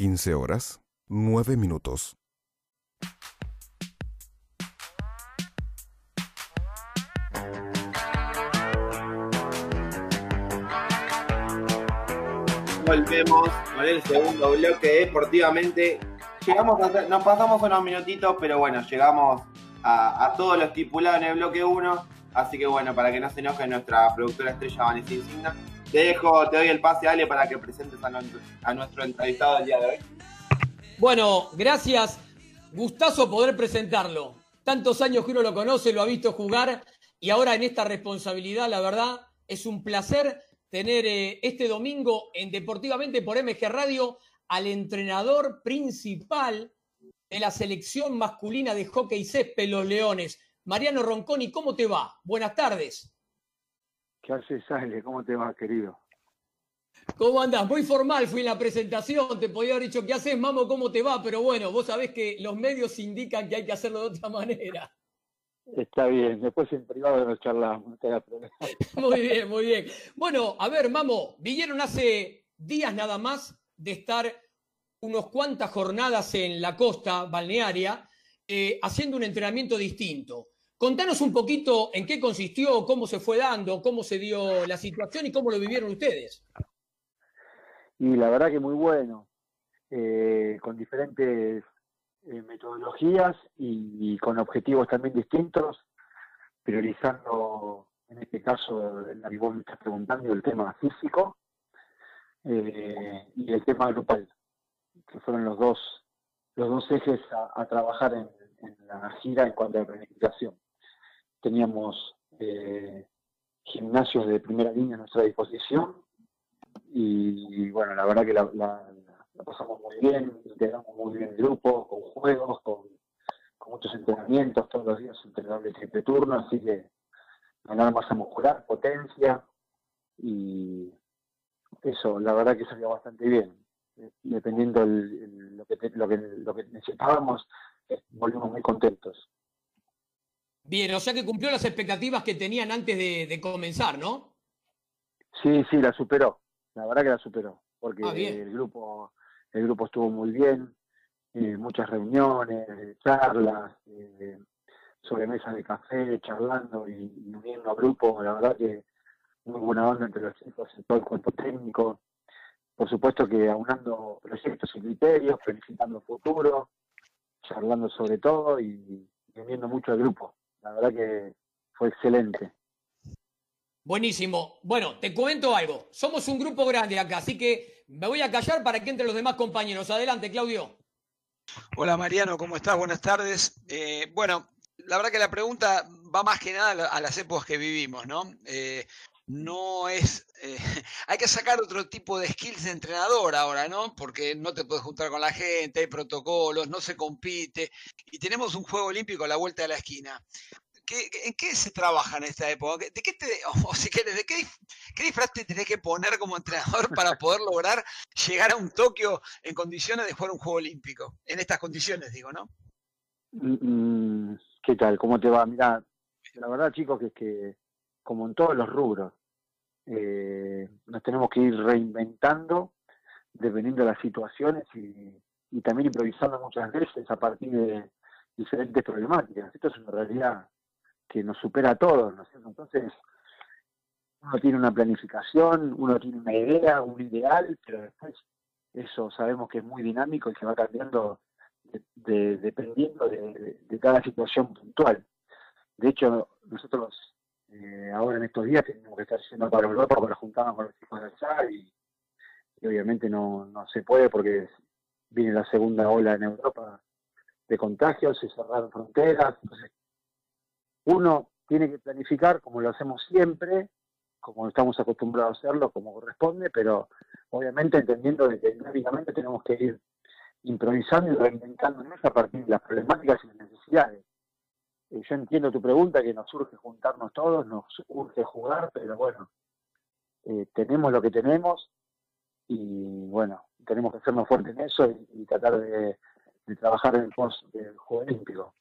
15 horas, 9 minutos. Volvemos con el segundo bloque deportivamente. Llegamos nos pasamos unos minutitos, pero bueno, llegamos a, todos los estipulados en el bloque 1. Así que bueno, para que no se enoje nuestra productora estrella Vanessa Insigna, te dejo, te doy el pase, Ale, para que presentes a, nuestro entrevistado del día de hoy. Bueno, gracias. Gustazo poder presentarlo. Tantos años que uno lo conoce, lo ha visto jugar y ahora en esta responsabilidad, la verdad, es un placer tener eh, este domingo en Deportivamente por MG Radio al entrenador principal de la selección masculina de hockey césped, los Leones. Mariano Ronconi, ¿cómo te va? Buenas tardes. ¿Qué haces, Ale? ¿Cómo te va, querido? ¿Cómo andás? Muy formal fui en la presentación, te podía haber dicho, ¿qué haces, mamo? ¿Cómo te va? Pero bueno, vos sabés que los medios indican que hay que hacerlo de otra *laughs* manera. Está bien, después en privado nos charlamos, no. *laughs* Muy bien, muy bien. Bueno, a ver, mamo, vinieron hace días nada más de estar unos cuantas jornadas en la costa balnearia eh, haciendo un entrenamiento distinto. Contanos un poquito en qué consistió, cómo se fue dando, cómo se dio la situación y cómo lo vivieron ustedes. Y la verdad que muy bueno, eh, con diferentes eh, metodologías y, con objetivos también distintos, priorizando en este caso, la que vos estás preguntando, el tema físico eh, y el tema grupal, que fueron los dos, los dos ejes a, trabajar en, la gira en cuanto a planificación teníamos eh, gimnasios de primera línea a nuestra disposición y, bueno, la verdad que la, pasamos muy bien, integramos muy bien el grupo, con juegos, con, muchos entrenamientos, todos los días entrenador de triple turno, así que ganar masa muscular, potencia y eso, la verdad que salió bastante bien. Dependiendo lo, que, lo, que, lo que necesitábamos, eh, volvimos muy contentos. Bien, o sea que cumplió las expectativas que tenían antes de, comenzar, ¿no? Sí, sí, la superó. La verdad que la superó. Porque ah, el grupo, el grupo estuvo muy bien, eh, muchas reuniones, charlas, eh, sobre mesas de café, charlando y, uniendo a grupos, la verdad que muy buena onda entre los chicos y todo el cuerpo técnico. Por supuesto que aunando proyectos y criterios, planificando futuro, charlando sobre todo y uniendo mucho al grupo. La verdad que fue excelente. Buenísimo. Bueno, te cuento algo. Somos un grupo grande acá, así que me voy a callar para que entren los demás compañeros. Adelante, Claudio. Hola Mariano, ¿cómo estás? Buenas tardes. Eh, bueno, la verdad que la pregunta va más que nada a las épocas que vivimos, ¿no? Eh, no es. Eh, *laughs* hay que sacar otro tipo de skills de entrenador ahora, ¿no? Porque no te puedes juntar con la gente, hay protocolos, no se compite. Y tenemos un juego olímpico a la vuelta de la esquina. ¿En qué se trabaja en esta época? ¿De qué te, *laughs* o si quieres, ¿de qué, qué disfraz te tenés que poner como entrenador *laughs* para poder lograr llegar a un Tokio en condiciones de jugar un juego olímpico? En estas condiciones, digo, ¿no? Mm, mm, ¿Qué tal? ¿Cómo te va? Mira, la verdad, chicos, que es que, como en todos los rubros, eh, nos tenemos que ir reinventando dependiendo de las situaciones y, también improvisando muchas veces a partir de diferentes problemáticas. Esto es una realidad que nos supera a todos, Entonces, uno tiene una planificación, uno tiene una idea, un ideal, pero después eso sabemos que es muy dinámico y que va cambiando dependiendo de, cada situación puntual. De hecho, nosotros Eh, ahora en estos días tenemos que estar yendo para Europa para juntarnos con los chicos de allá y, obviamente no, no se puede porque viene la segunda ola en Europa de contagios, se cerraron fronteras, uno tiene que planificar como lo hacemos siempre, como estamos acostumbrados a hacerlo, como corresponde, pero obviamente entendiendo que dinámicamente tenemos que ir improvisando y reinventándonos a partir de las problemáticas y las necesidades. Yo entiendo tu pregunta, que nos urge juntarnos todos, nos urge jugar, pero bueno, eh, tenemos lo que tenemos y bueno, tenemos que hacernos fuertes en eso y, tratar de, trabajar en el post del Juego Olímpico.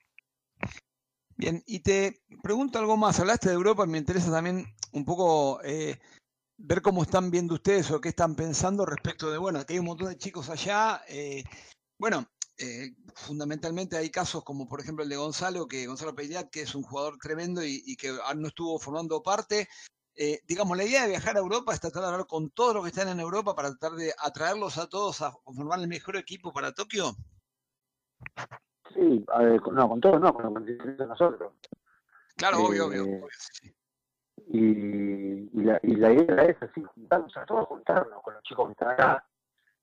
Bien, y te pregunto algo más. Hablaste de Europa, me interesa también un poco eh, ver cómo están viendo ustedes o qué están pensando respecto de, bueno, que hay un montón de chicos allá. Eh, bueno, eh, fundamentalmente hay casos como por ejemplo el de Gonzalo, que Gonzalo Pellat, que es un jugador tremendo y, que no estuvo formando parte. Eh, digamos, la idea de viajar a Europa es tratar de hablar con todos los que están en Europa para tratar de atraerlos a todos a formar el mejor equipo para Tokio. Sí, no, con todos no, con los que nosotros. Claro, obvio, obvio. Y, la, y la idea es así, juntarnos a todos, juntarnos con los chicos que están acá.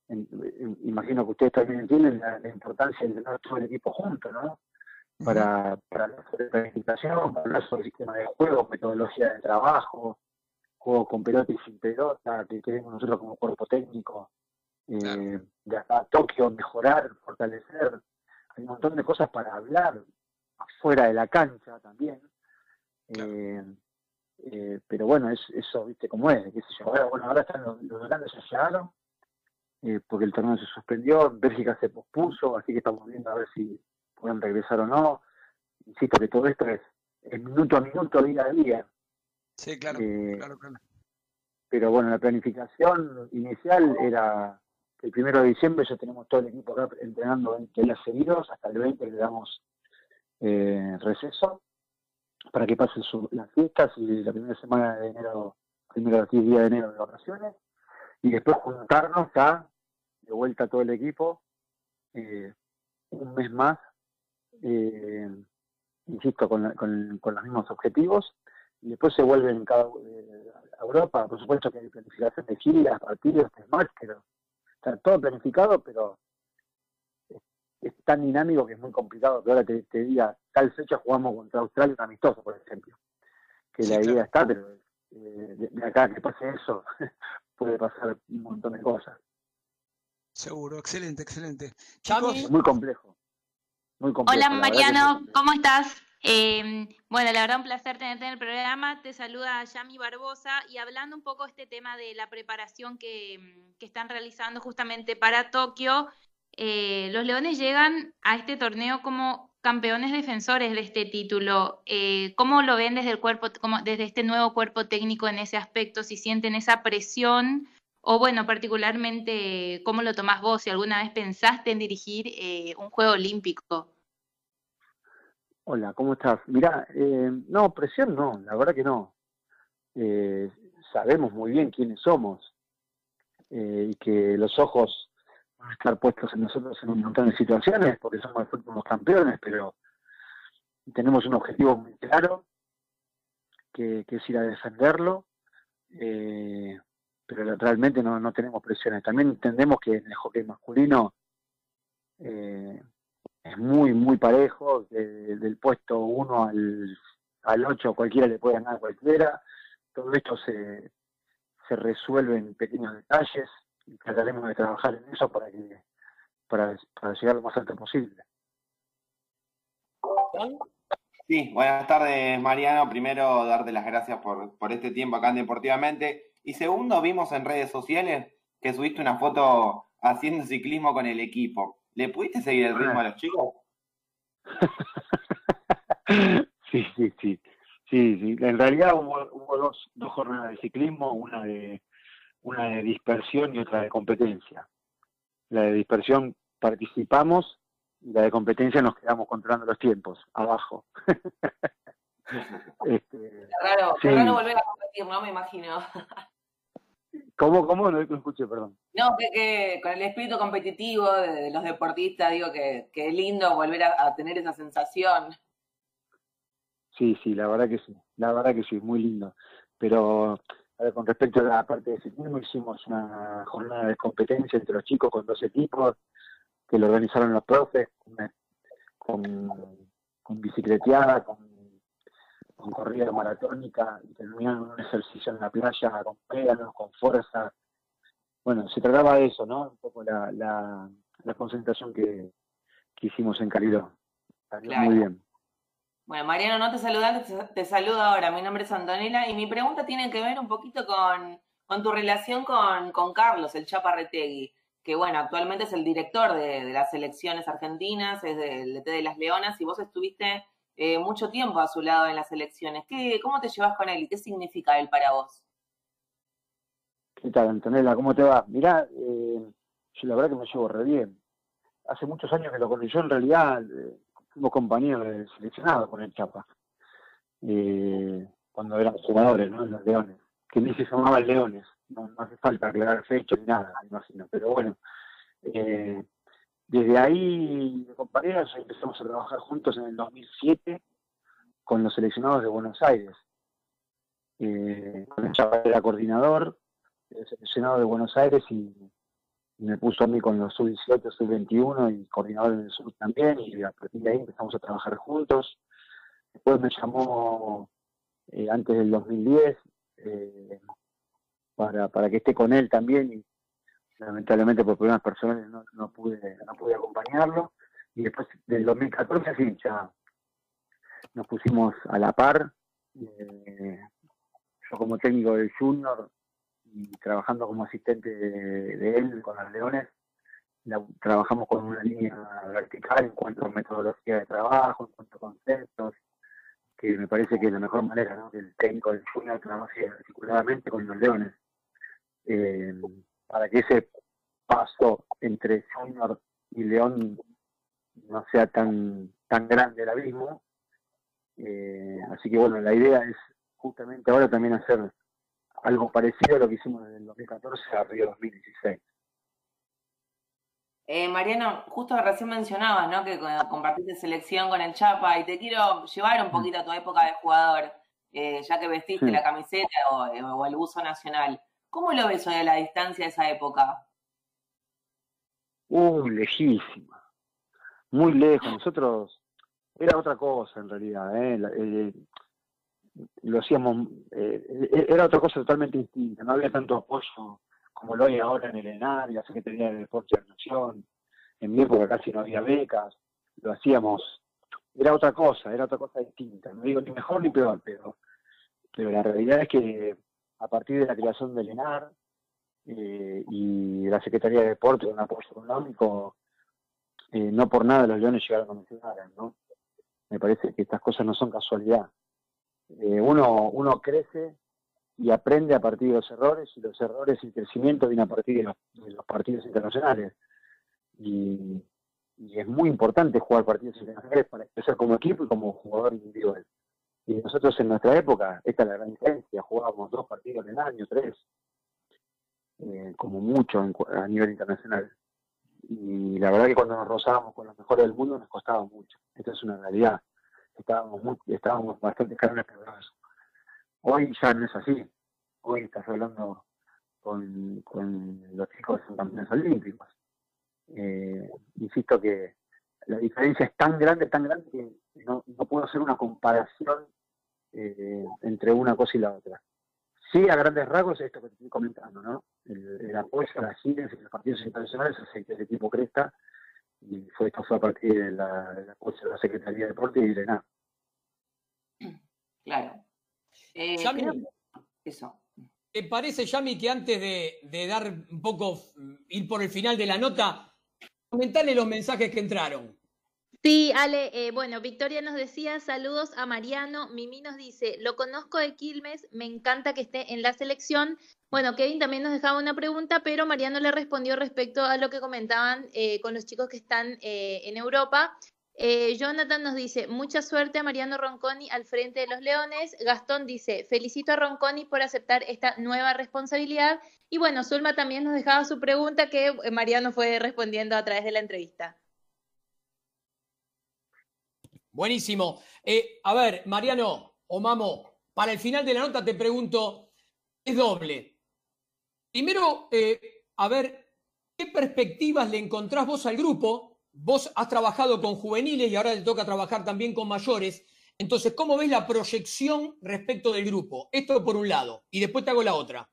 Imagino que ustedes también entienden la, importancia de tener todo el equipo junto, ¿no? Para, para la planificación, para hablar sobre el sistema de juego, metodología de trabajo, juego con pelota y sin pelota, que queremos nosotros como cuerpo técnico, eh, de acá a Tokio, mejorar, fortalecer. Hay un montón de cosas para hablar, afuera de la cancha también. Eh, eh, pero bueno, es, eso, viste cómo es, qué sé yo. Ahora, bueno, ahora están los, los grandes ya llegaron, eh, porque el torneo se suspendió, Bélgica se pospuso, así que estamos viendo a ver si pueden regresar o no. Insisto que todo esto es, minuto a minuto, día a día. Sí, claro, eh, claro, claro. Pero bueno, la planificación inicial era el primero de diciembre ya tenemos todo el equipo acá entrenando 20 días seguidos, hasta el 20 le damos receso para que pasen las fiestas y la primera semana de enero, primero 10 días de enero de vacaciones, y después juntarnos ya, de vuelta todo el equipo, eh, un mes más, eh, insisto, con, los mismos objetivos, y después se vuelven cada, eh, a Europa, por supuesto que hay planificación de giras, partidos, más, pero está todo planificado, pero es tan dinámico que es muy complicado que ahora te, diga, tal fecha jugamos contra Australia un amistoso, por ejemplo. Que la idea está, pero eh, de, acá que pase eso, *laughs* puede pasar un montón de cosas. Seguro, excelente, excelente. Chicos, muy complejo. Muy complejo Hola Mariano, ¿cómo estás? Eh, bueno, la verdad un placer tenerte en el programa. Te saluda Yami Barbosa y hablando un poco de este tema de la preparación que, que están realizando justamente para Tokio, eh, los Leones llegan a este torneo como campeones defensores de este título. Eh, ¿Cómo lo ven desde el cuerpo, como desde este nuevo cuerpo técnico en ese aspecto? Si sienten esa presión o bueno, particularmente, ¿cómo lo tomás vos? Si alguna vez pensaste en dirigir eh, un juego olímpico. Hola, ¿cómo estás? Mirá, no, presión no, la verdad que no. sabemos muy bien quiénes somos y que los ojos estar puestos en nosotros en un montón de situaciones, porque somos los últimos campeones, pero tenemos un objetivo muy claro, que, es ir a defenderlo, eh, pero realmente no, no tenemos presiones. También entendemos que en el hockey masculino eh, es muy, muy parejo, del puesto 1 al, al 8 cualquiera le puede ganar a cualquiera, todo esto se, se resuelve en pequeños detalles, y trataremos de trabajar en eso para que para, para llegar lo más alto posible. Sí, buenas tardes Mariano. Primero, darte las gracias por, por este tiempo acá en Deportivamente. Y segundo, vimos en redes sociales que subiste una foto haciendo ciclismo con el equipo. ¿Le pudiste seguir el ritmo a los chicos? *laughs* sí, sí, sí. Sí, sí. En realidad hubo, hubo dos, dos jornadas de ciclismo, una de una de dispersión y otra de competencia. La de dispersión participamos y la de competencia nos quedamos controlando los tiempos, abajo. *laughs* *laughs* este, raro, raro volver a competir, ¿no? Me imagino. ¿Cómo, cómo? No, escuché, perdón. No, que, con el espíritu competitivo de, los deportistas, digo que, que es lindo volver a, tener esa sensación. Sí, sí, la verdad que sí. la verdad que sí, muy lindo. Pero con respecto a la parte de ciclismo, hicimos una jornada de competencia entre los chicos con dos equipos que lo organizaron los profes, con, con bicicleteada, con, con corrida maratónica, y terminaron un ejercicio en la playa con pédalos, con fuerza. Bueno, se trataba de eso, ¿no? Un poco la, la, concentración que, que hicimos en Caridó. Muy bien. Bueno, Mariano, no te saludan, te saludo ahora. Mi nombre es Antonella y mi pregunta tiene que ver un poquito con, con tu relación con, con Carlos, el Chaparretegui que bueno, actualmente es el director de, las selecciones argentinas, es del DT de las Leonas, y vos estuviste eh, mucho tiempo a su lado en las selecciones. ¿Qué, ¿Cómo te llevas con él y qué significa él para vos? ¿Qué tal, Antonella? ¿Cómo te va? Mirá, eh, yo la verdad que me llevo re bien. Hace muchos años que lo conocí. Yo en realidad eh, fuimos seleccionado con el Chapa. Eh, cuando éramos jugadores, ¿no? En los Leones. Que ni se llamaban Leones no, hace falta aclarar fecha ni nada, me imagino. Pero bueno, eh, desde ahí, compañeros, empezamos a trabajar juntos en el 2007 con los seleccionados de Buenos Aires. Eh, el chaval era coordinador, el seleccionado de Buenos Aires y, me puso a mí con los sub-18, sub-21 y coordinador del sur también y a partir de ahí empezamos a trabajar juntos. Después me llamó eh, antes del 2010 eh, para, para que esté con él también y lamentablemente por problemas personales no, no pude no pude acompañarlo y después del 2014 sí ya nos pusimos a la par eh, yo como técnico del junior y trabajando como asistente de, él con los leones trabajamos con una línea vertical en cuanto a metodología de trabajo en cuanto a conceptos que me parece que es la mejor manera ¿no? que el técnico del junior trabaje articuladamente con los leones eh, para que ese paso entre Junior y León no sea tan, tan grande el abismo. Eh, así que bueno, la idea es justamente ahora también hacer algo parecido a lo que hicimos en el 2014 a Río 2016. Eh, Mariano, justo recién mencionabas ¿no? que compartiste selección con el Chapa y te quiero llevar un mm. poquito a tu época de jugador, eh, ya que vestiste la camiseta o, el uso nacional. ¿Cómo lo ves hoy a la distancia de esa época? Uh, lejísima. Muy lejos. Nosotros era otra cosa en realidad. ¿eh? eh lo hacíamos, eh, era otra cosa totalmente distinta. No había tanto apoyo como lo hay ahora en el ENAR la Secretaría de Deporte de la Nación. En mi época casi no había becas. Lo hacíamos, era otra cosa, era otra cosa distinta. No digo ni mejor ni peor, pero, pero la realidad es que a partir de la creación del ENAR eh, y la Secretaría de Deporte, un apoyo económico, eh, no por nada los Leones llegaron a mencionar, ¿no? Me parece que estas cosas no son casualidad. Eh, uno, uno crece y aprende a partir de los errores, y los errores y el crecimiento vienen a partir de los, partidos internacionales. Y, y, es muy importante jugar partidos internacionales para empezar como equipo y como jugador individual. Y nosotros en nuestra época, esta es la gran diferencia, jugábamos dos partidos en el año, tres, eh, como mucho a nivel internacional. Y la verdad que cuando nos rozábamos con los mejores del mundo nos costaba mucho. Esta es una realidad. Estábamos, muy, estábamos bastante caros eso. Hoy ya no es así. Hoy estás hablando con, con los chicos son campeones olímpicos. Eh, insisto que la diferencia es tan grande, tan grande que no, no puedo hacer una comparación eh, entre una cosa y la otra. Sí, a grandes rasgos, esto que te estoy comentando, ¿no? El, apoyo a las giras y los partidos internacionales hace que el equipo crezca y fue, esto fue a partir de la, del apoyo de la Secretaría de Deporte y de nada. Claro. Eh, eso. ¿Te parece, Yami, que antes de, de, dar un poco, ir por el final de la nota, comentarle los mensajes que entraron? Sí, Ale, eh, bueno, Victoria nos decía saludos a Mariano, Mimi nos dice, lo conozco de Quilmes, me encanta que esté en la selección. Bueno, Kevin también nos dejaba una pregunta, pero Mariano le respondió respecto a lo que comentaban eh, con los chicos que están eh, en Europa. Jonathan nos dice, mucha suerte a Mariano Ronconi al frente de los Leones. Gastón dice, felicito a Ronconi por aceptar esta nueva responsabilidad. Y bueno, Zulma también nos dejaba su pregunta que Mariano fue respondiendo a través de la entrevista. Buenísimo. Eh, a ver, Mariano o Mamo, para el final de la nota te pregunto, es doble. Primero, eh, a ver, ¿qué perspectivas le encontrás vos al grupo? Vos has trabajado con juveniles y ahora te toca trabajar también con mayores. Entonces, ¿cómo ves la proyección respecto del grupo? Esto por un lado, y después te hago la otra.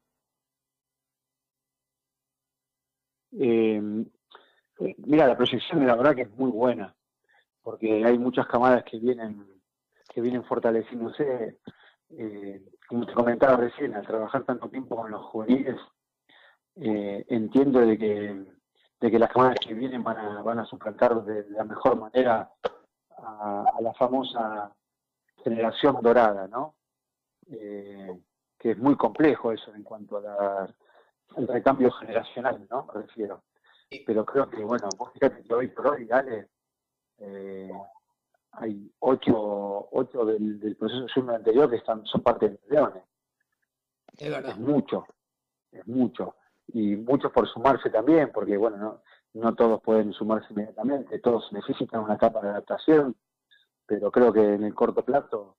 Eh, mira, la proyección la verdad que es muy buena, porque hay muchas camadas que vienen que vienen fortaleciéndose. Eh, como te comentaba recién, al trabajar tanto tiempo con los juveniles, eh, entiendo de que, de que las camadas que vienen van a, van a suplantar de la mejor manera a, la famosa generación dorada, ¿no? Eh, que es muy complejo eso en cuanto al recambio generacional, ¿no? Me refiero. Pero creo que, bueno, vos fíjate que hoy por hoy, dale, eh, hay ocho, ocho del, del proceso Junior anterior que están, son parte de los leones. Es verdad. Es mucho, es mucho. Y muchos por sumarse también, porque bueno, no, no todos pueden sumarse inmediatamente, todos necesitan una capa de adaptación, pero creo que en el corto plazo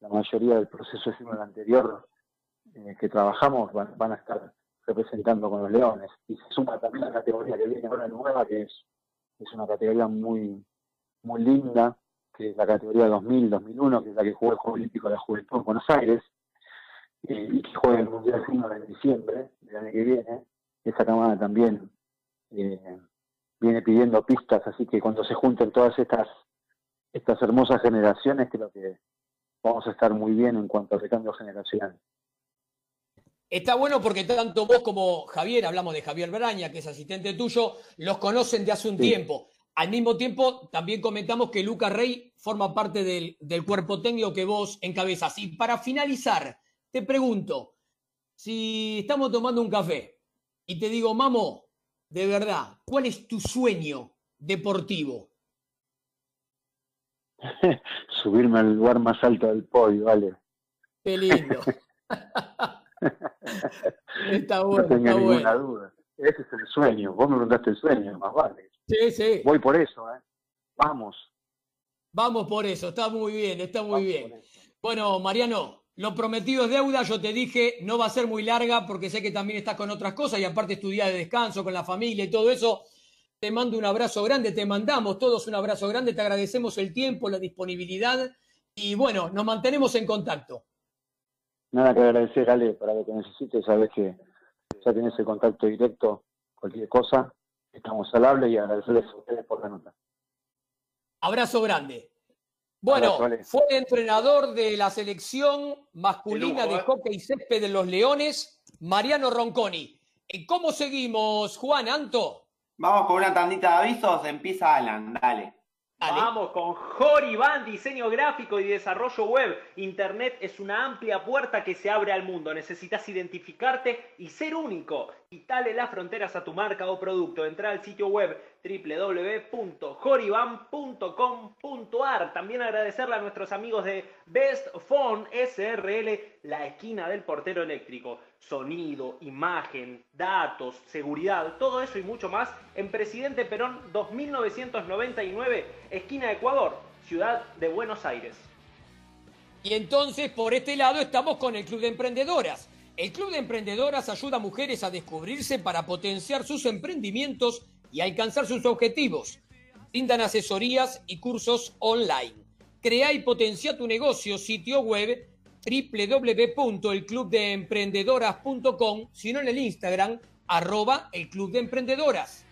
la mayoría del proceso Junior anterior eh, que trabajamos van, van a estar representando con los leones. Y se suma también la categoría que viene ahora nueva, que es, es una categoría muy, muy linda, que es la categoría 2000-2001, que es la que jugó el Juego Olímpico de la Juventud en Buenos Aires, eh, y que juega el Mundial Junior en diciembre del año que viene. Esa cámara también eh, viene pidiendo pistas, así que cuando se junten todas estas, estas hermosas generaciones, creo que vamos a estar muy bien en cuanto al recambio generacional. Está bueno porque tanto vos como Javier, hablamos de Javier Braña, que es asistente tuyo, los conocen de hace un tiempo. Al mismo tiempo, también comentamos que Lucas Rey forma parte del, cuerpo técnico que vos encabezas. Y para finalizar, te pregunto, si estamos tomando un café y te digo, Mamo, de verdad, ¿cuál es tu sueño deportivo? *laughs* Subirme al lugar más alto del podio, vale. Qué lindo. *laughs* está bueno. No tengo ninguna duda. Ese es el sueño. Vos me preguntaste el sueño, más vale. Sí, sí. Voy por eso, ¿eh? Vamos. Vamos por eso, está muy bien, está muy bien. Bueno, Mariano, lo prometido es deuda, yo te dije, no va a ser muy larga porque sé que también estás con otras cosas y aparte estudiar de descanso con la familia y todo eso. Te mando un abrazo grande, te mandamos todos un abrazo grande, te agradecemos el tiempo, la disponibilidad y bueno, nos mantenemos en contacto. Nada que agradecer, Ale, para lo que necesites, sabes que ya tienes el contacto directo, cualquier cosa, estamos al habla y agradecerles a ustedes por la nota. Abrazo grande. Bueno, fue entrenador de la selección masculina de, ¿eh? hockey y césped de los Leones, Mariano Ronconi. ¿Cómo seguimos, Juan Anto? Vamos con una tandita de avisos. Empieza Alan, dale. Vamos con Van, diseño gráfico y desarrollo web. Internet es una amplia puerta que se abre al mundo. Necesitas identificarte y ser único. Quitale las fronteras a tu marca o producto. Entra al sitio web www.joriban.com.ar. También agradecerle a nuestros amigos de Best Phone SRL, la esquina del portero eléctrico. Sonido, imagen, datos, seguridad, todo eso y mucho más en Presidente Perón 2999, esquina Ecuador, ciudad de Buenos Aires. Y entonces por este lado estamos con el Club de Emprendedoras. El Club de Emprendedoras ayuda a mujeres a descubrirse para potenciar sus emprendimientos y alcanzar sus objetivos. Brindan asesorías y cursos online. Crea y potencia tu negocio, sitio web www.elclubdeemprendedoras.com, sino en el Instagram, arroba el Club de Emprendedoras.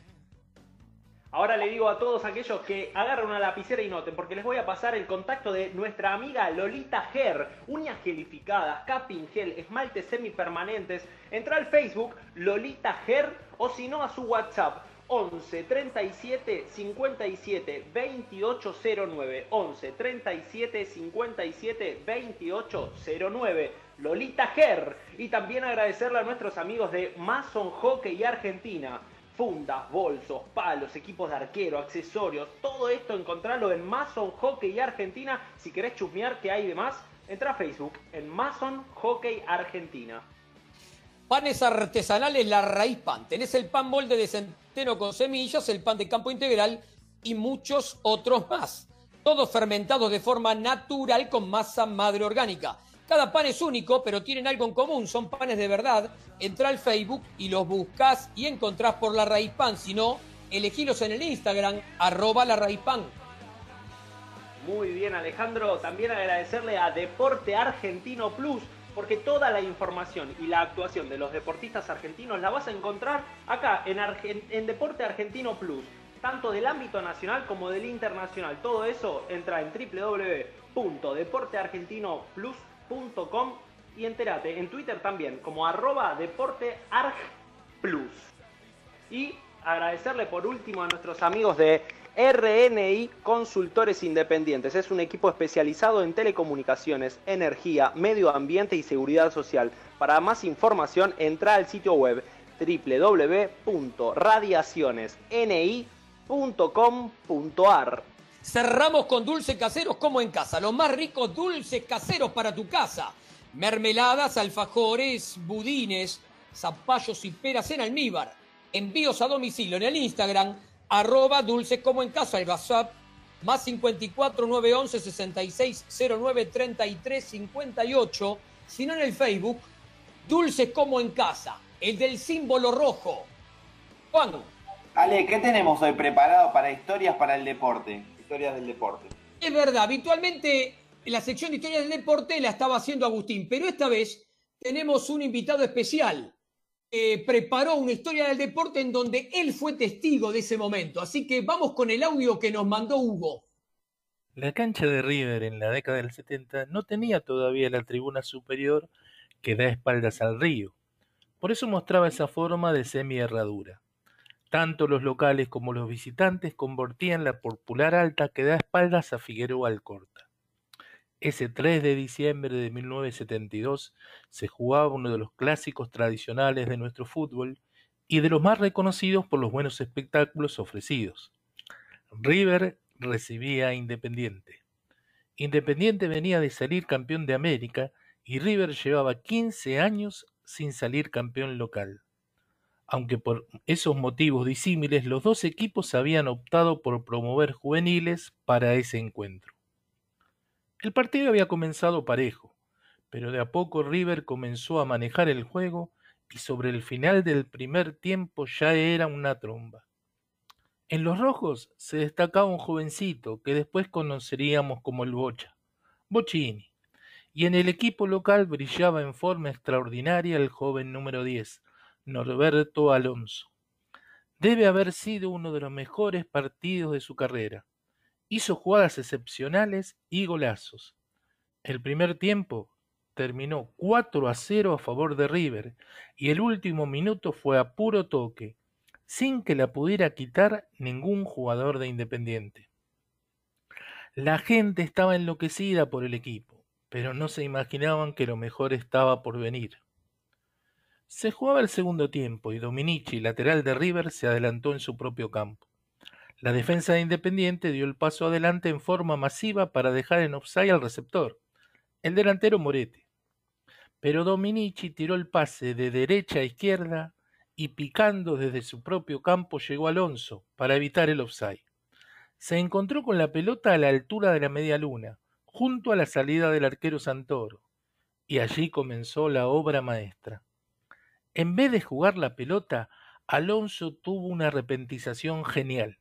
Ahora le digo a todos aquellos que agarren una lapicera y noten, porque les voy a pasar el contacto de nuestra amiga Lolita Ger, uñas gelificadas, capping gel, esmaltes semipermanentes. Entra al Facebook Lolita Ger o si no a su WhatsApp 11 37 57 2809 11 37 57 2809 Lolita Ger. Y también agradecerle a nuestros amigos de Mason Hockey Argentina. Fundas, bolsos, palos, equipos de arquero, accesorios, todo esto encontrarlo en Mason Hockey Argentina. Si querés chusmear qué hay de más, entra a Facebook en Mason Hockey Argentina. Panes artesanales La Raíz Pan. Tenés el pan molde de centeno con semillas, el pan de campo integral y muchos otros más. Todos fermentados de forma natural con masa madre orgánica. Cada pan es único, pero tienen algo en común, son panes de verdad. Entra al Facebook y los buscas y encontrás por la raíz pan. Si no, elegilos en el Instagram, arroba la raíz pan. Muy bien, Alejandro. También agradecerle a Deporte Argentino Plus, porque toda la información y la actuación de los deportistas argentinos la vas a encontrar acá en, Deporte Argentino Plus, tanto del ámbito nacional como del internacional. Todo eso entra en www.deporteargentinoplus.com y entérate en Twitter también como arroba deporteargplus. Y agradecerle por último a nuestros amigos de RNI Consultores Independientes. Es un equipo especializado en telecomunicaciones, energía, medio ambiente y seguridad social. Para más información, entra al sitio web www.radiacionesni.com.ar. Cerramos con dulces caseros como en casa, los más ricos dulces caseros para tu casa. Mermeladas, alfajores, budines, zapallos y peras en almíbar. Envíos a domicilio en el Instagram, arroba dulces como en casa, el WhatsApp, más 54 911 66 09 33 58, sino en el Facebook, dulces como en casa, el del símbolo rojo. Juan. Ale, ¿qué tenemos hoy preparado para historias para el deporte? historias del deporte. Es verdad, habitualmente la sección de historias del deporte la estaba haciendo Agustín, pero esta vez tenemos un invitado especial. Que preparó una historia del deporte en donde él fue testigo de ese momento. Así que vamos con el audio que nos mandó Hugo. La cancha de River en la década del 70 no tenía todavía la tribuna superior que da espaldas al río. Por eso mostraba esa forma de semi-herradura. Tanto los locales como los visitantes convertían la popular alta que da espaldas a Figueroa Alcorta. Ese 3 de diciembre de 1972 se jugaba uno de los clásicos tradicionales de nuestro fútbol y de los más reconocidos por los buenos espectáculos ofrecidos. River recibía a Independiente. Independiente venía de salir campeón de América y River llevaba 15 años sin salir campeón local aunque por esos motivos disímiles los dos equipos habían optado por promover juveniles para ese encuentro. El partido había comenzado parejo, pero de a poco River comenzó a manejar el juego y sobre el final del primer tiempo ya era una tromba. En los rojos se destacaba un jovencito que después conoceríamos como el Bocha, Bocini, y en el equipo local brillaba en forma extraordinaria el joven número 10, Norberto Alonso. Debe haber sido uno de los mejores partidos de su carrera. Hizo jugadas excepcionales y golazos. El primer tiempo terminó 4 a 0 a favor de River y el último minuto fue a puro toque, sin que la pudiera quitar ningún jugador de Independiente. La gente estaba enloquecida por el equipo, pero no se imaginaban que lo mejor estaba por venir. Se jugaba el segundo tiempo y Dominici, lateral de River, se adelantó en su propio campo. La defensa de Independiente dio el paso adelante en forma masiva para dejar en offside al receptor, el delantero Morete. Pero Dominici tiró el pase de derecha a izquierda y picando desde su propio campo llegó Alonso para evitar el offside. Se encontró con la pelota a la altura de la media luna, junto a la salida del arquero Santoro, y allí comenzó la obra maestra. En vez de jugar la pelota, Alonso tuvo una arrepentización genial.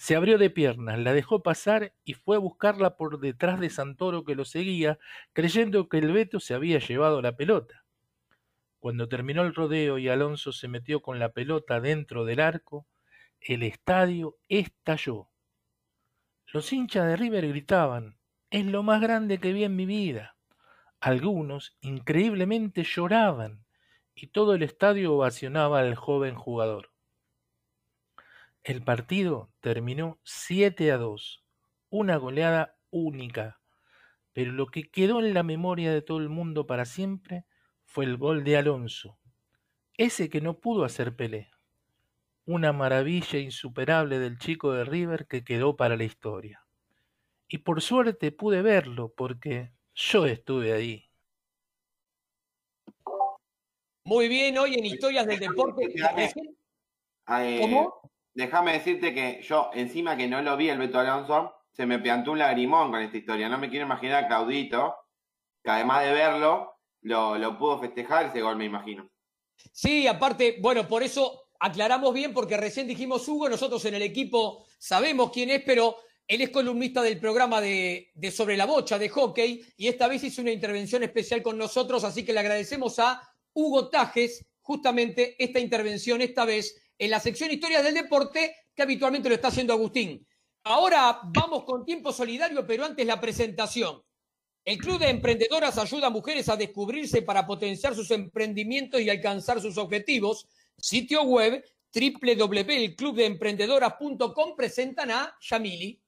Se abrió de piernas, la dejó pasar y fue a buscarla por detrás de Santoro que lo seguía, creyendo que el Beto se había llevado la pelota. Cuando terminó el rodeo y Alonso se metió con la pelota dentro del arco, el estadio estalló. Los hinchas de River gritaban, es lo más grande que vi en mi vida. Algunos, increíblemente, lloraban y todo el estadio ovacionaba al joven jugador. El partido terminó 7 a 2, una goleada única, pero lo que quedó en la memoria de todo el mundo para siempre fue el gol de Alonso, ese que no pudo hacer Pelé, una maravilla insuperable del chico de River que quedó para la historia. Y por suerte pude verlo porque yo estuve ahí. Muy bien, hoy en Historias del Deporte. ¿Cómo? Déjame decirte que yo, encima que no lo vi el Beto Alonso, se me piantó un lagrimón con esta historia. No me quiero imaginar a Claudito que además de verlo, lo, pudo festejar ese gol, me imagino. Sí, aparte, bueno, por eso aclaramos bien, porque recién dijimos Hugo, nosotros en el equipo sabemos quién es, pero él es columnista del programa de, Sobre la Bocha de hockey y esta vez hizo una intervención especial con nosotros, así que le agradecemos a Hugo Tajes justamente esta intervención, esta vez en la sección Historias del Deporte, que habitualmente lo está haciendo Agustín. Ahora vamos con tiempo solidario, pero antes la presentación. El Club de Emprendedoras ayuda a mujeres a descubrirse para potenciar sus emprendimientos y alcanzar sus objetivos. Sitio web www.elclubdeemprendedoras.com presentan a Yamili.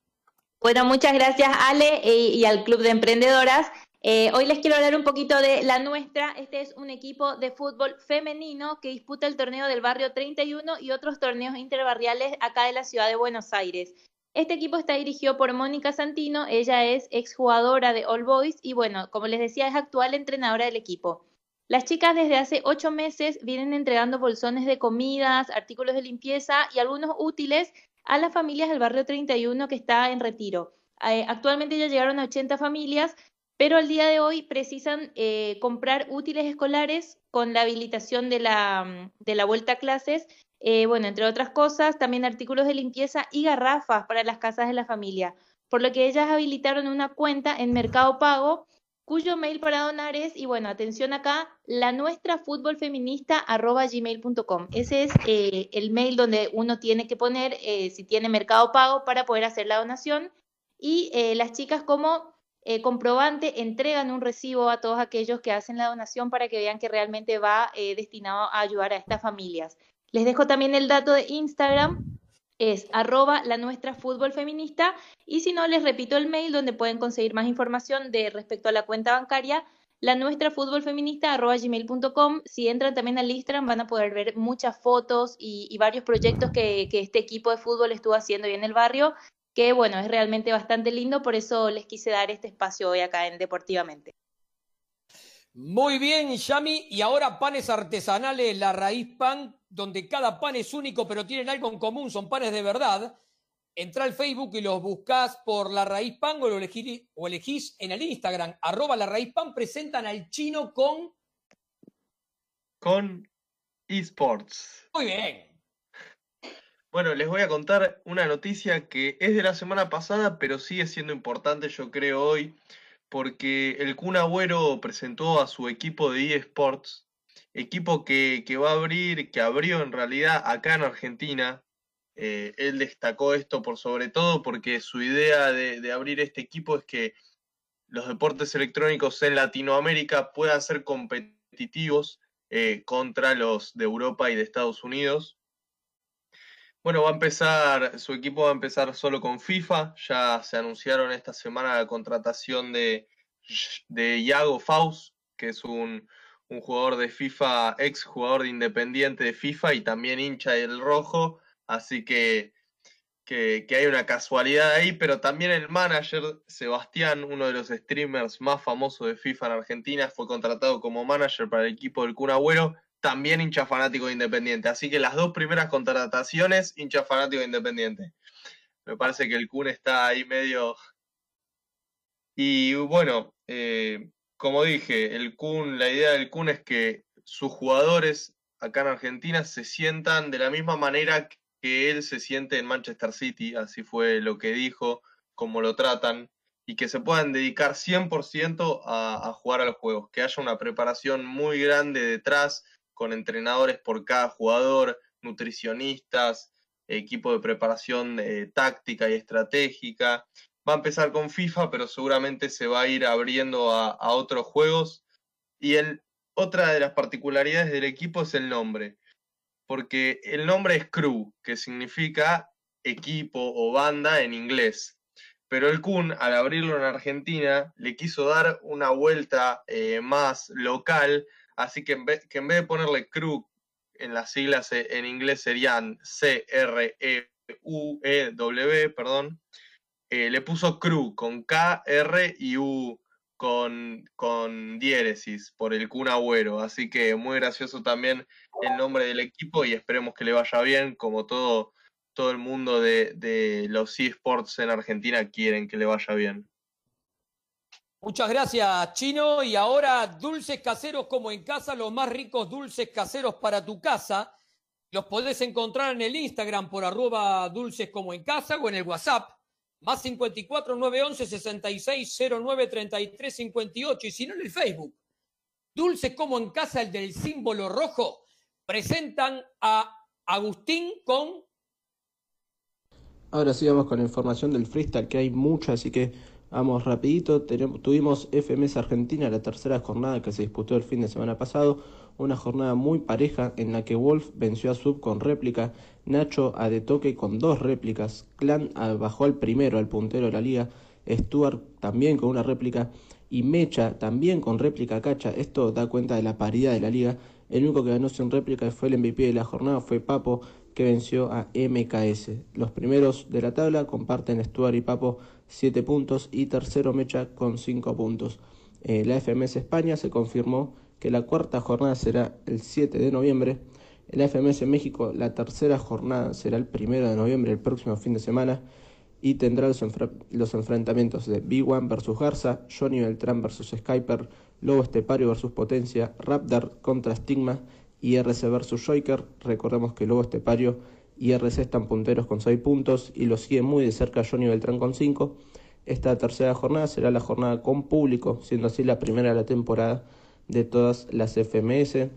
Bueno, muchas gracias Ale eh, y al Club de Emprendedoras. Eh, hoy les quiero hablar un poquito de la nuestra. Este es un equipo de fútbol femenino que disputa el torneo del barrio 31 y otros torneos interbarriales acá de la ciudad de Buenos Aires. Este equipo está dirigido por Mónica Santino, ella es exjugadora de All Boys y bueno, como les decía, es actual entrenadora del equipo. Las chicas desde hace ocho meses vienen entregando bolsones de comidas, artículos de limpieza y algunos útiles a las familias del barrio 31 que está en retiro. Eh, actualmente ya llegaron a 80 familias, pero al día de hoy precisan eh, comprar útiles escolares con la habilitación de la, de la vuelta a clases eh, bueno, entre otras cosas, también artículos de limpieza y garrafas para las casas de la familia, por lo que ellas habilitaron una cuenta en Mercado Pago, cuyo mail para donar es, y bueno, atención acá, la nuestra fútbol feminista gmail.com. Ese es eh, el mail donde uno tiene que poner si tiene Mercado Pago para poder hacer la donación. Y las chicas como comprobante entregan un recibo a todos aquellos que hacen la donación para que vean que realmente va destinado a ayudar a estas familias. Les dejo también el dato de Instagram, es arroba la nuestra fútbol feminista y si no les repito el mail donde pueden conseguir más información de respecto a la cuenta bancaria la nuestra fútbol feminista arroba gmail.com si entran también al Instagram van a poder ver muchas fotos y, varios proyectos que, que, este equipo de fútbol estuvo haciendo ahí en el barrio que bueno es realmente bastante lindo por eso les quise dar este espacio hoy acá en Deportivamente muy bien, Yami. Y ahora panes artesanales, la raíz pan, donde cada pan es único, pero tienen algo en común, son panes de verdad. Entra al Facebook y los buscas por la raíz pan o, lo elegís, o elegís en el Instagram, arroba la raíz pan, presentan al chino con... Con esports. Muy bien. Bueno, les voy a contar una noticia que es de la semana pasada, pero sigue siendo importante, yo creo, hoy porque el Kun Agüero presentó a su equipo de eSports, equipo que, va a abrir, que abrió en realidad acá en Argentina. Eh, él destacó esto por sobre todo porque su idea de, abrir este equipo es que los deportes electrónicos en Latinoamérica puedan ser competitivos eh, contra los de Europa y de Estados Unidos. Bueno, va a empezar, su equipo va a empezar solo con FIFA. Ya se anunciaron esta semana la contratación de, de Iago Faust, que es un, jugador de FIFA, ex jugador de Independiente de FIFA y también hincha del rojo. Así que, que, que, hay una casualidad ahí, pero también el manager, Sebastián, uno de los streamers más famosos de FIFA en Argentina, fue contratado como manager para el equipo del Kun también hincha fanático de Independiente. Así que las dos primeras contrataciones, hincha fanático de Independiente. Me parece que el Kun está ahí medio. Y bueno, eh, como dije, el Kun, la idea del Kun es que sus jugadores acá en Argentina se sientan de la misma manera que él se siente en Manchester City, así fue lo que dijo, como lo tratan, y que se puedan dedicar 100% a, a jugar a los juegos, que haya una preparación muy grande detrás, con entrenadores por cada jugador, nutricionistas, equipo de preparación eh, táctica y estratégica. Va a empezar con FIFA, pero seguramente se va a ir abriendo a, otros juegos. Y el, otra de las particularidades del equipo es el nombre, porque el nombre es Crew, que significa equipo o banda en inglés. Pero el Kun, al abrirlo en Argentina, le quiso dar una vuelta eh, más local Así que en, vez, que en vez de ponerle crew en las siglas e, en inglés serían C-R-E-U-E-W, perdón, eh, le puso crew con K, R y U con, con diéresis por el Kun Agüero. Así que muy gracioso también el nombre del equipo y esperemos que le vaya bien, como todo, todo el mundo de, de los eSports en Argentina quieren que le vaya bien. Muchas gracias, Chino. Y ahora, dulces caseros como en casa, los más ricos dulces caseros para tu casa. Los podés encontrar en el Instagram por arroba dulces como en casa o en el WhatsApp, más 54 911 66 09 33 58. Y si no, en el Facebook. Dulces como en casa, el del símbolo rojo, presentan a Agustín con... Ahora sí vamos con la información del freestyle, que hay mucha, así que Vamos rapidito, tuvimos FMS Argentina, la tercera jornada que se disputó el fin de semana pasado, una jornada muy pareja en la que Wolf venció a Sub con réplica, Nacho a De Toque con dos réplicas, Clan bajó al primero, al puntero de la liga, Stuart también con una réplica y Mecha también con réplica cacha. Esto da cuenta de la paridad de la liga. El único que ganó sin réplica fue el MVP de la jornada, fue Papo, que venció a MKS. Los primeros de la tabla comparten Stuart y Papo 7 puntos y tercero Mecha con 5 puntos. Eh, la FMS España se confirmó que la cuarta jornada será el 7 de noviembre. La FMS México la tercera jornada será el 1 de noviembre, el próximo fin de semana, y tendrá los, enfrentamientos de B1 versus Garza, Johnny Beltrán versus Skyper, Lobo Estepario versus Potencia, Raptor contra Stigma y RC versus Joker. Recordemos que Lobo Estepario y RC están punteros con 6 puntos y lo sigue muy de cerca Johnny Beltrán con 5. Esta tercera jornada será la jornada con público, siendo así la primera de la temporada de todas las FMS.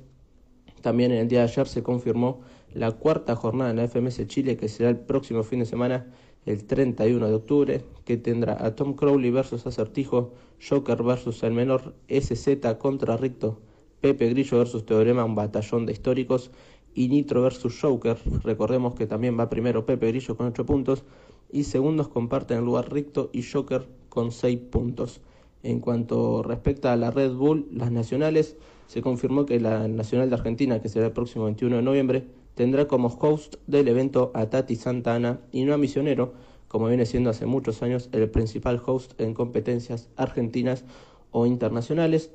También en el día de ayer se confirmó la cuarta jornada en la FMS Chile, que será el próximo fin de semana, el 31 de octubre, que tendrá a Tom Crowley versus Acertijo, Joker versus el menor, SZ contra Ricto, Pepe Grillo versus Teorema, un batallón de históricos, y Nitro versus Joker. Recordemos que también va primero Pepe Grillo con 8 puntos y segundos comparten el lugar Ricto y Joker con 6 puntos. En cuanto respecta a la Red Bull, las nacionales, se confirmó que la Nacional de Argentina, que será el próximo 21 de noviembre, tendrá como host del evento a Tati Santana y no a Misionero, como viene siendo hace muchos años el principal host en competencias argentinas o internacionales.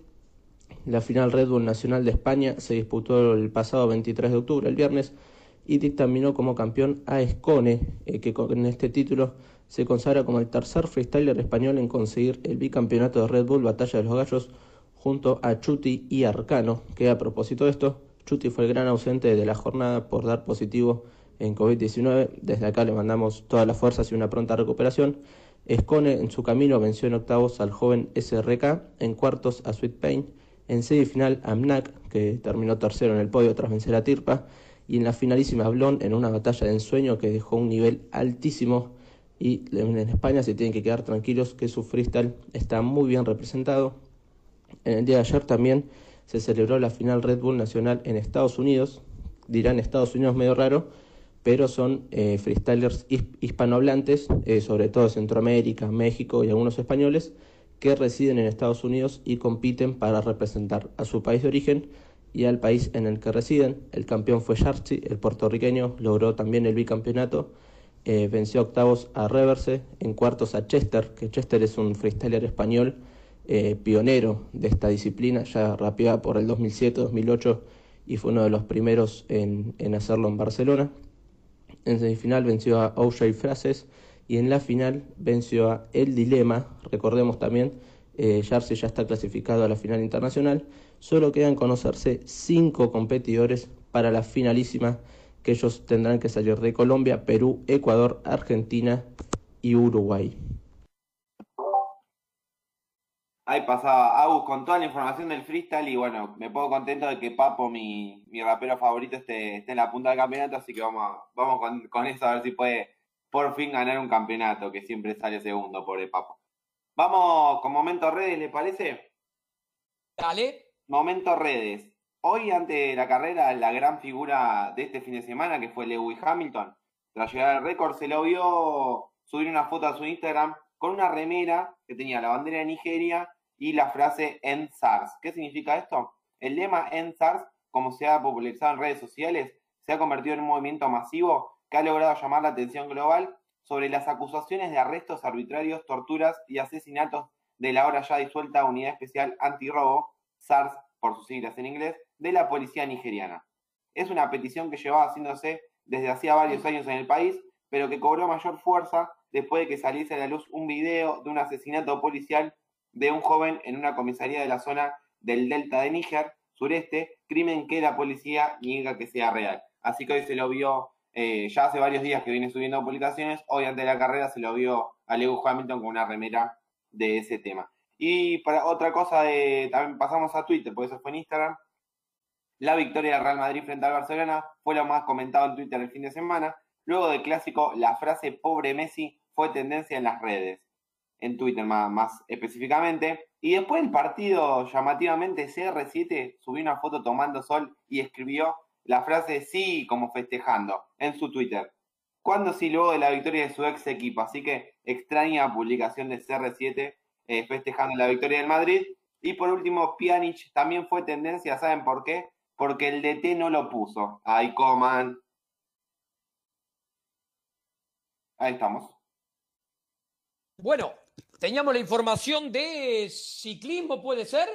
La final Red Bull Nacional de España se disputó el pasado 23 de octubre, el viernes, y dictaminó como campeón a Escone, eh, que con este título se consagra como el tercer freestyler español en conseguir el bicampeonato de Red Bull Batalla de los Gallos junto a Chuti y Arcano, que a propósito de esto, Chuti fue el gran ausente de la jornada por dar positivo en COVID-19. Desde acá le mandamos todas las fuerzas y una pronta recuperación. Escone en su camino venció en octavos al joven SRK, en cuartos a Sweet Pain en semifinal, Amnak, que terminó tercero en el podio tras vencer a Tirpa. Y en la finalísima, Blon, en una batalla de ensueño que dejó un nivel altísimo. Y en España se tienen que quedar tranquilos que su freestyle está muy bien representado. En el día de ayer también se celebró la final Red Bull Nacional en Estados Unidos. Dirán Estados Unidos medio raro, pero son eh, freestylers hispanohablantes, eh, sobre todo Centroamérica, México y algunos españoles que residen en Estados Unidos y compiten para representar a su país de origen y al país en el que residen. El campeón fue Yarchi, el puertorriqueño, logró también el bicampeonato, eh, venció octavos a Reverse, en cuartos a Chester, que Chester es un freestyler español eh, pionero de esta disciplina, ya rapeaba por el 2007-2008 y fue uno de los primeros en, en hacerlo en Barcelona. En semifinal venció a OJ Frases y en la final venció a El Dilema. Recordemos también, eh, ya está clasificado a la final internacional. Solo quedan conocerse cinco competidores para la finalísima que ellos tendrán que salir de Colombia, Perú, Ecuador, Argentina y Uruguay. Ahí pasaba Agus con toda la información del freestyle y bueno, me pongo contento de que Papo, mi, mi rapero favorito, esté, esté, en la punta del campeonato, así que vamos, vamos con, con eso a ver si puede por fin ganar un campeonato, que siempre sale segundo por el Papo. Vamos con Momento Redes, ¿le parece? Dale. Momento Redes. Hoy, ante la carrera, la gran figura de este fin de semana, que fue Lewis Hamilton, tras llegar al récord, se lo vio subir una foto a su Instagram con una remera que tenía la bandera de Nigeria y la frase End SARS. ¿Qué significa esto? El lema End SARS, como se ha popularizado en redes sociales, se ha convertido en un movimiento masivo que ha logrado llamar la atención global sobre las acusaciones de arrestos arbitrarios, torturas y asesinatos de la ahora ya disuelta Unidad Especial Antirrobo, SARS por sus siglas en inglés, de la policía nigeriana. Es una petición que llevaba haciéndose desde hacía varios años en el país, pero que cobró mayor fuerza después de que saliese a la luz un video de un asesinato policial de un joven en una comisaría de la zona del delta de Níger, sureste, crimen que la policía niega que sea real. Así que hoy se lo vio, eh, ya hace varios días que viene subiendo publicaciones, hoy antes de la carrera se lo vio a Lewis Hamilton con una remera de ese tema. Y para otra cosa, de, también pasamos a Twitter, porque eso fue en Instagram. La victoria del Real Madrid frente al Barcelona fue lo más comentado en Twitter el fin de semana. Luego del clásico, la frase pobre Messi fue tendencia en las redes, en Twitter más, más específicamente. Y después del partido, llamativamente, CR7 subió una foto tomando sol y escribió la frase sí como festejando en su Twitter. Cuando sí luego de la victoria de su ex equipo, así que extraña publicación de CR7 eh, festejando la victoria del Madrid. Y por último, Pjanic también fue tendencia, ¿saben por qué? Porque el DT no lo puso. Ay, coman. Ahí estamos. Bueno, teníamos la información de ciclismo, ¿puede ser?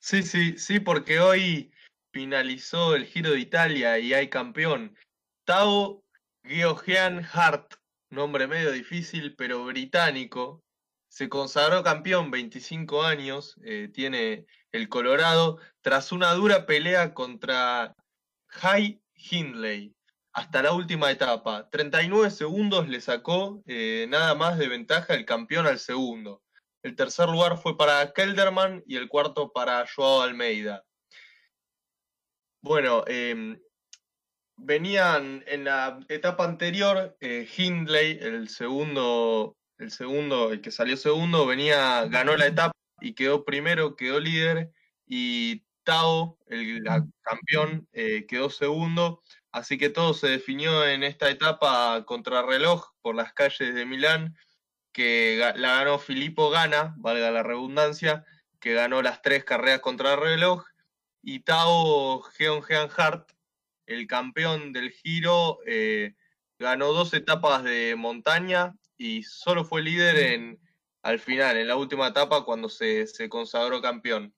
Sí, sí, sí, porque hoy finalizó el Giro de Italia y hay campeón. Tao Geoghegan Hart, nombre medio difícil, pero británico. Se consagró campeón, 25 años, eh, tiene el Colorado, tras una dura pelea contra High Hindley hasta la última etapa. 39 segundos le sacó eh, nada más de ventaja el campeón al segundo. El tercer lugar fue para Kelderman y el cuarto para Joao Almeida. Bueno, em, venían en la etapa anterior, eh, Hindley, el segundo, el segundo, el que salió segundo, venía, ganó la etapa y quedó primero, quedó líder, y Tao, el campeón, eh, quedó segundo. Así que todo se definió en esta etapa contrarreloj por las calles de Milán, que la ganó Filippo Gana, valga la redundancia, que ganó las tres carreras contrarreloj y Tao Geon Hart, el campeón del Giro, eh, ganó dos etapas de montaña y solo fue líder en, al final, en la última etapa, cuando se, consagró campeón.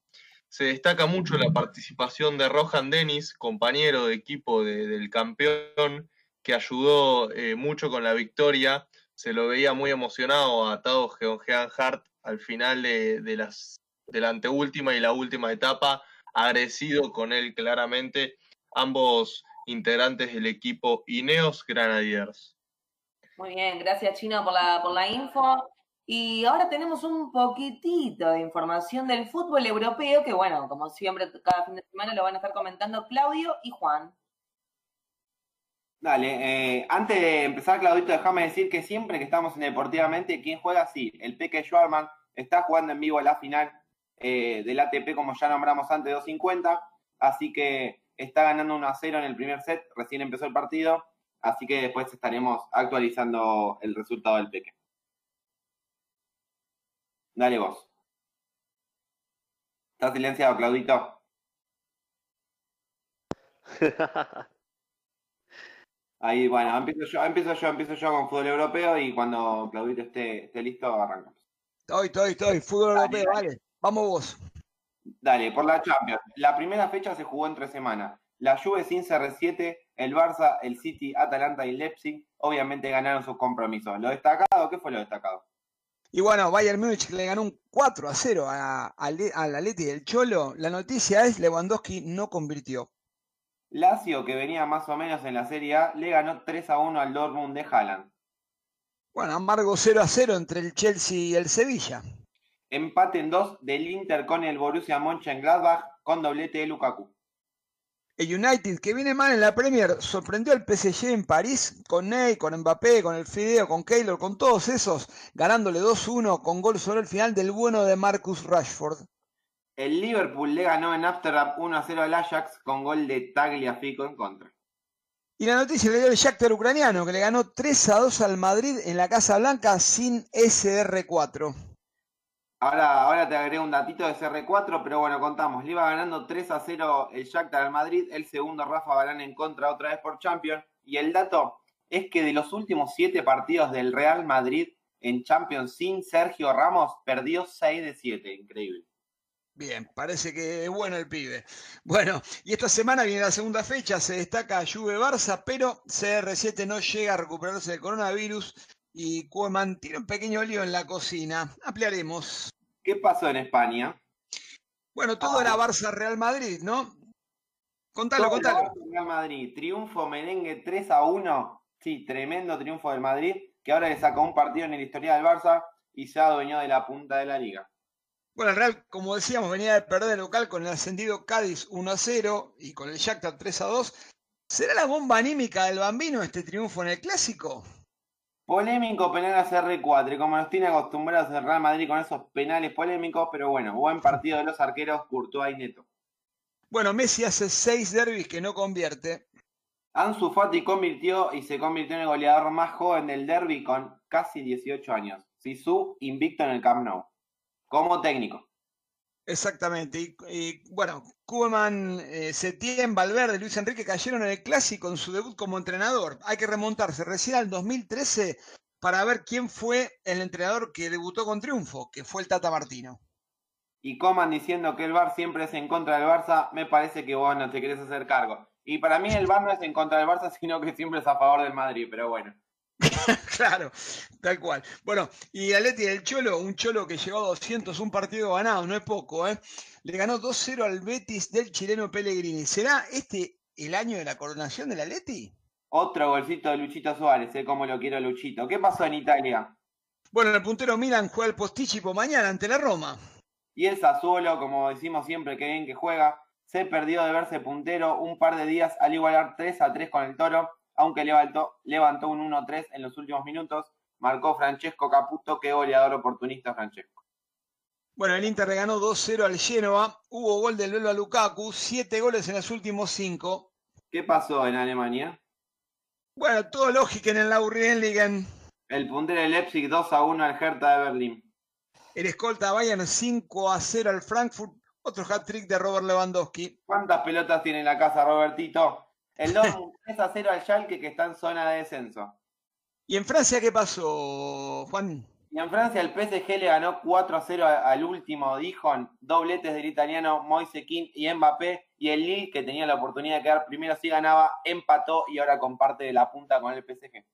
Se destaca mucho la participación de Rohan Dennis, compañero de equipo del campeón, que ayudó eh, mucho con la victoria. Se lo veía muy emocionado a Tao Geon Hart al final de, de, las, de la anteúltima y la última etapa agradecido con él claramente ambos integrantes del equipo Ineos Granadiers. Muy bien, gracias Chino por la, por la info. Y ahora tenemos un poquitito de información del fútbol europeo, que bueno, como siempre, cada fin de semana lo van a estar comentando Claudio y Juan. Dale, eh, antes de empezar, Claudito, déjame decir que siempre que estamos en Deportivamente, ¿quién juega? Sí, el Peque Schwarman está jugando en vivo la final eh, del ATP, como ya nombramos antes, 250. Así que está ganando 1 a 0 en el primer set, recién empezó el partido. Así que después estaremos actualizando el resultado del Peque. Dale vos. ¿Estás silenciado, Claudito? *laughs* Ahí, bueno, empiezo yo, empiezo yo, empiezo yo con fútbol europeo y cuando Claudito esté, esté listo, arrancamos. Estoy, estoy, estoy, fútbol europeo, vale. Vamos vos. Dale, por la Champions. La primera fecha se jugó en tres semanas. La Juve sin CR7, el Barça, el City, Atalanta y Leipzig, obviamente ganaron sus compromisos. ¿Lo destacado? ¿Qué fue lo destacado? Y bueno, Bayern Múnich le ganó un 4 a 0 al Atleti del Cholo. La noticia es Lewandowski no convirtió. Lazio, que venía más o menos en la Serie A, le ganó 3 a 1 al Dortmund de Haaland. Bueno, amargo 0 a 0 entre el Chelsea y el Sevilla. Empate en dos del Inter con el Borussia Mönchengladbach con doblete de Lukaku. El United, que viene mal en la Premier, sorprendió al PSG en París con Ney, con Mbappé, con el Fideo, con Keylor, con todos esos, ganándole 2-1 con gol sobre el final del bueno de Marcus Rashford. El Liverpool le ganó en Amsterdam 1-0 al Ajax con gol de Tagliafico en contra. Y la noticia le dio el Shakhtar ucraniano, que le ganó 3-2 al Madrid en la Casa Blanca sin SR4. Ahora, ahora te agregué un datito de CR4, pero bueno, contamos. Le iba ganando 3 a 0 el Shakhtar al Madrid, el segundo Rafa Barán en contra otra vez por Champions. Y el dato es que de los últimos 7 partidos del Real Madrid en Champions sin Sergio Ramos, perdió 6 de 7. Increíble. Bien, parece que es bueno el pibe. Bueno, y esta semana viene la segunda fecha, se destaca Juve Barça, pero CR7 no llega a recuperarse del coronavirus y Cueman tiene un pequeño lío en la cocina. Ampliaremos. ¿Qué pasó en España? Bueno, todo era Barça Real Madrid, ¿no? Contalo, contalo. Real Madrid, triunfo merengue 3 a 1. Sí, tremendo triunfo del Madrid, que ahora le sacó un partido en el historia del Barça y se ha adueñado de la punta de la liga. Bueno, el Real, como decíamos, venía de perder el local con el ascendido Cádiz 1 a 0 y con el Shakhtar 3 a 2. ¿Será la bomba anímica del bambino este triunfo en el clásico? Polémico penal a CR4, como nos tiene acostumbrados el Real Madrid con esos penales polémicos, pero bueno, buen partido de los arqueros Courtois y Neto. Bueno, Messi hace seis derbis que no convierte. Ansu Fati convirtió y se convirtió en el goleador más joven del derby con casi 18 años. Sisu invicto en el Camp Nou como técnico. Exactamente. Y, bueno, Koeman, eh, Setién, Valverde, Luis Enrique cayeron en el clásico en su debut como entrenador. Hay que remontarse recién al 2013 para ver quién fue el entrenador que debutó con triunfo, que fue el Tata Martino. Y Coman diciendo que el Bar siempre es en contra del Barça, me parece que vos no te querés hacer cargo. Y para mí el Bar no es en contra del Barça, *laughs* sino que siempre es a favor del Madrid, pero bueno. *laughs* claro, tal cual. Bueno, y Aleti del Cholo, un Cholo que llegó a 200, un partido ganado, no es poco, ¿eh? Le ganó 2-0 al Betis del chileno Pellegrini. ¿Será este el año de la coronación del Atleti? Otro golcito de Luchito Suárez, ¿eh? Como lo quiero Luchito. ¿Qué pasó en Italia? Bueno, el puntero Milan juega el Postichipo mañana ante la Roma. Y el Sassuolo, como decimos siempre, que bien que juega, se perdió de verse puntero un par de días al igualar 3 a 3 con el Toro aunque levantó, levantó un 1-3 en los últimos minutos, marcó Francesco Caputo, que goleador oportunista Francesco. Bueno, el Inter ganó 2-0 al Genoa, hubo gol del Velo a Lukaku, 7 goles en los últimos 5. ¿Qué pasó en Alemania? Bueno, todo lógico en el Laurienligen. El puntero del Leipzig 2 1 al Hertha de Berlín. El escolta Bayern 5 0 al Frankfurt. Otro hat-trick de Robert Lewandowski. ¿Cuántas pelotas tiene en la casa Robertito? El 2 3 a 0 al Schalke que está en zona de descenso. ¿Y en Francia qué pasó, Juan? Y en Francia el PSG le ganó 4 a 0 al último Dijon, dobletes del italiano Moise King y Mbappé, y el Lille, que tenía la oportunidad de quedar primero si ganaba, empató y ahora comparte la punta con el PSG.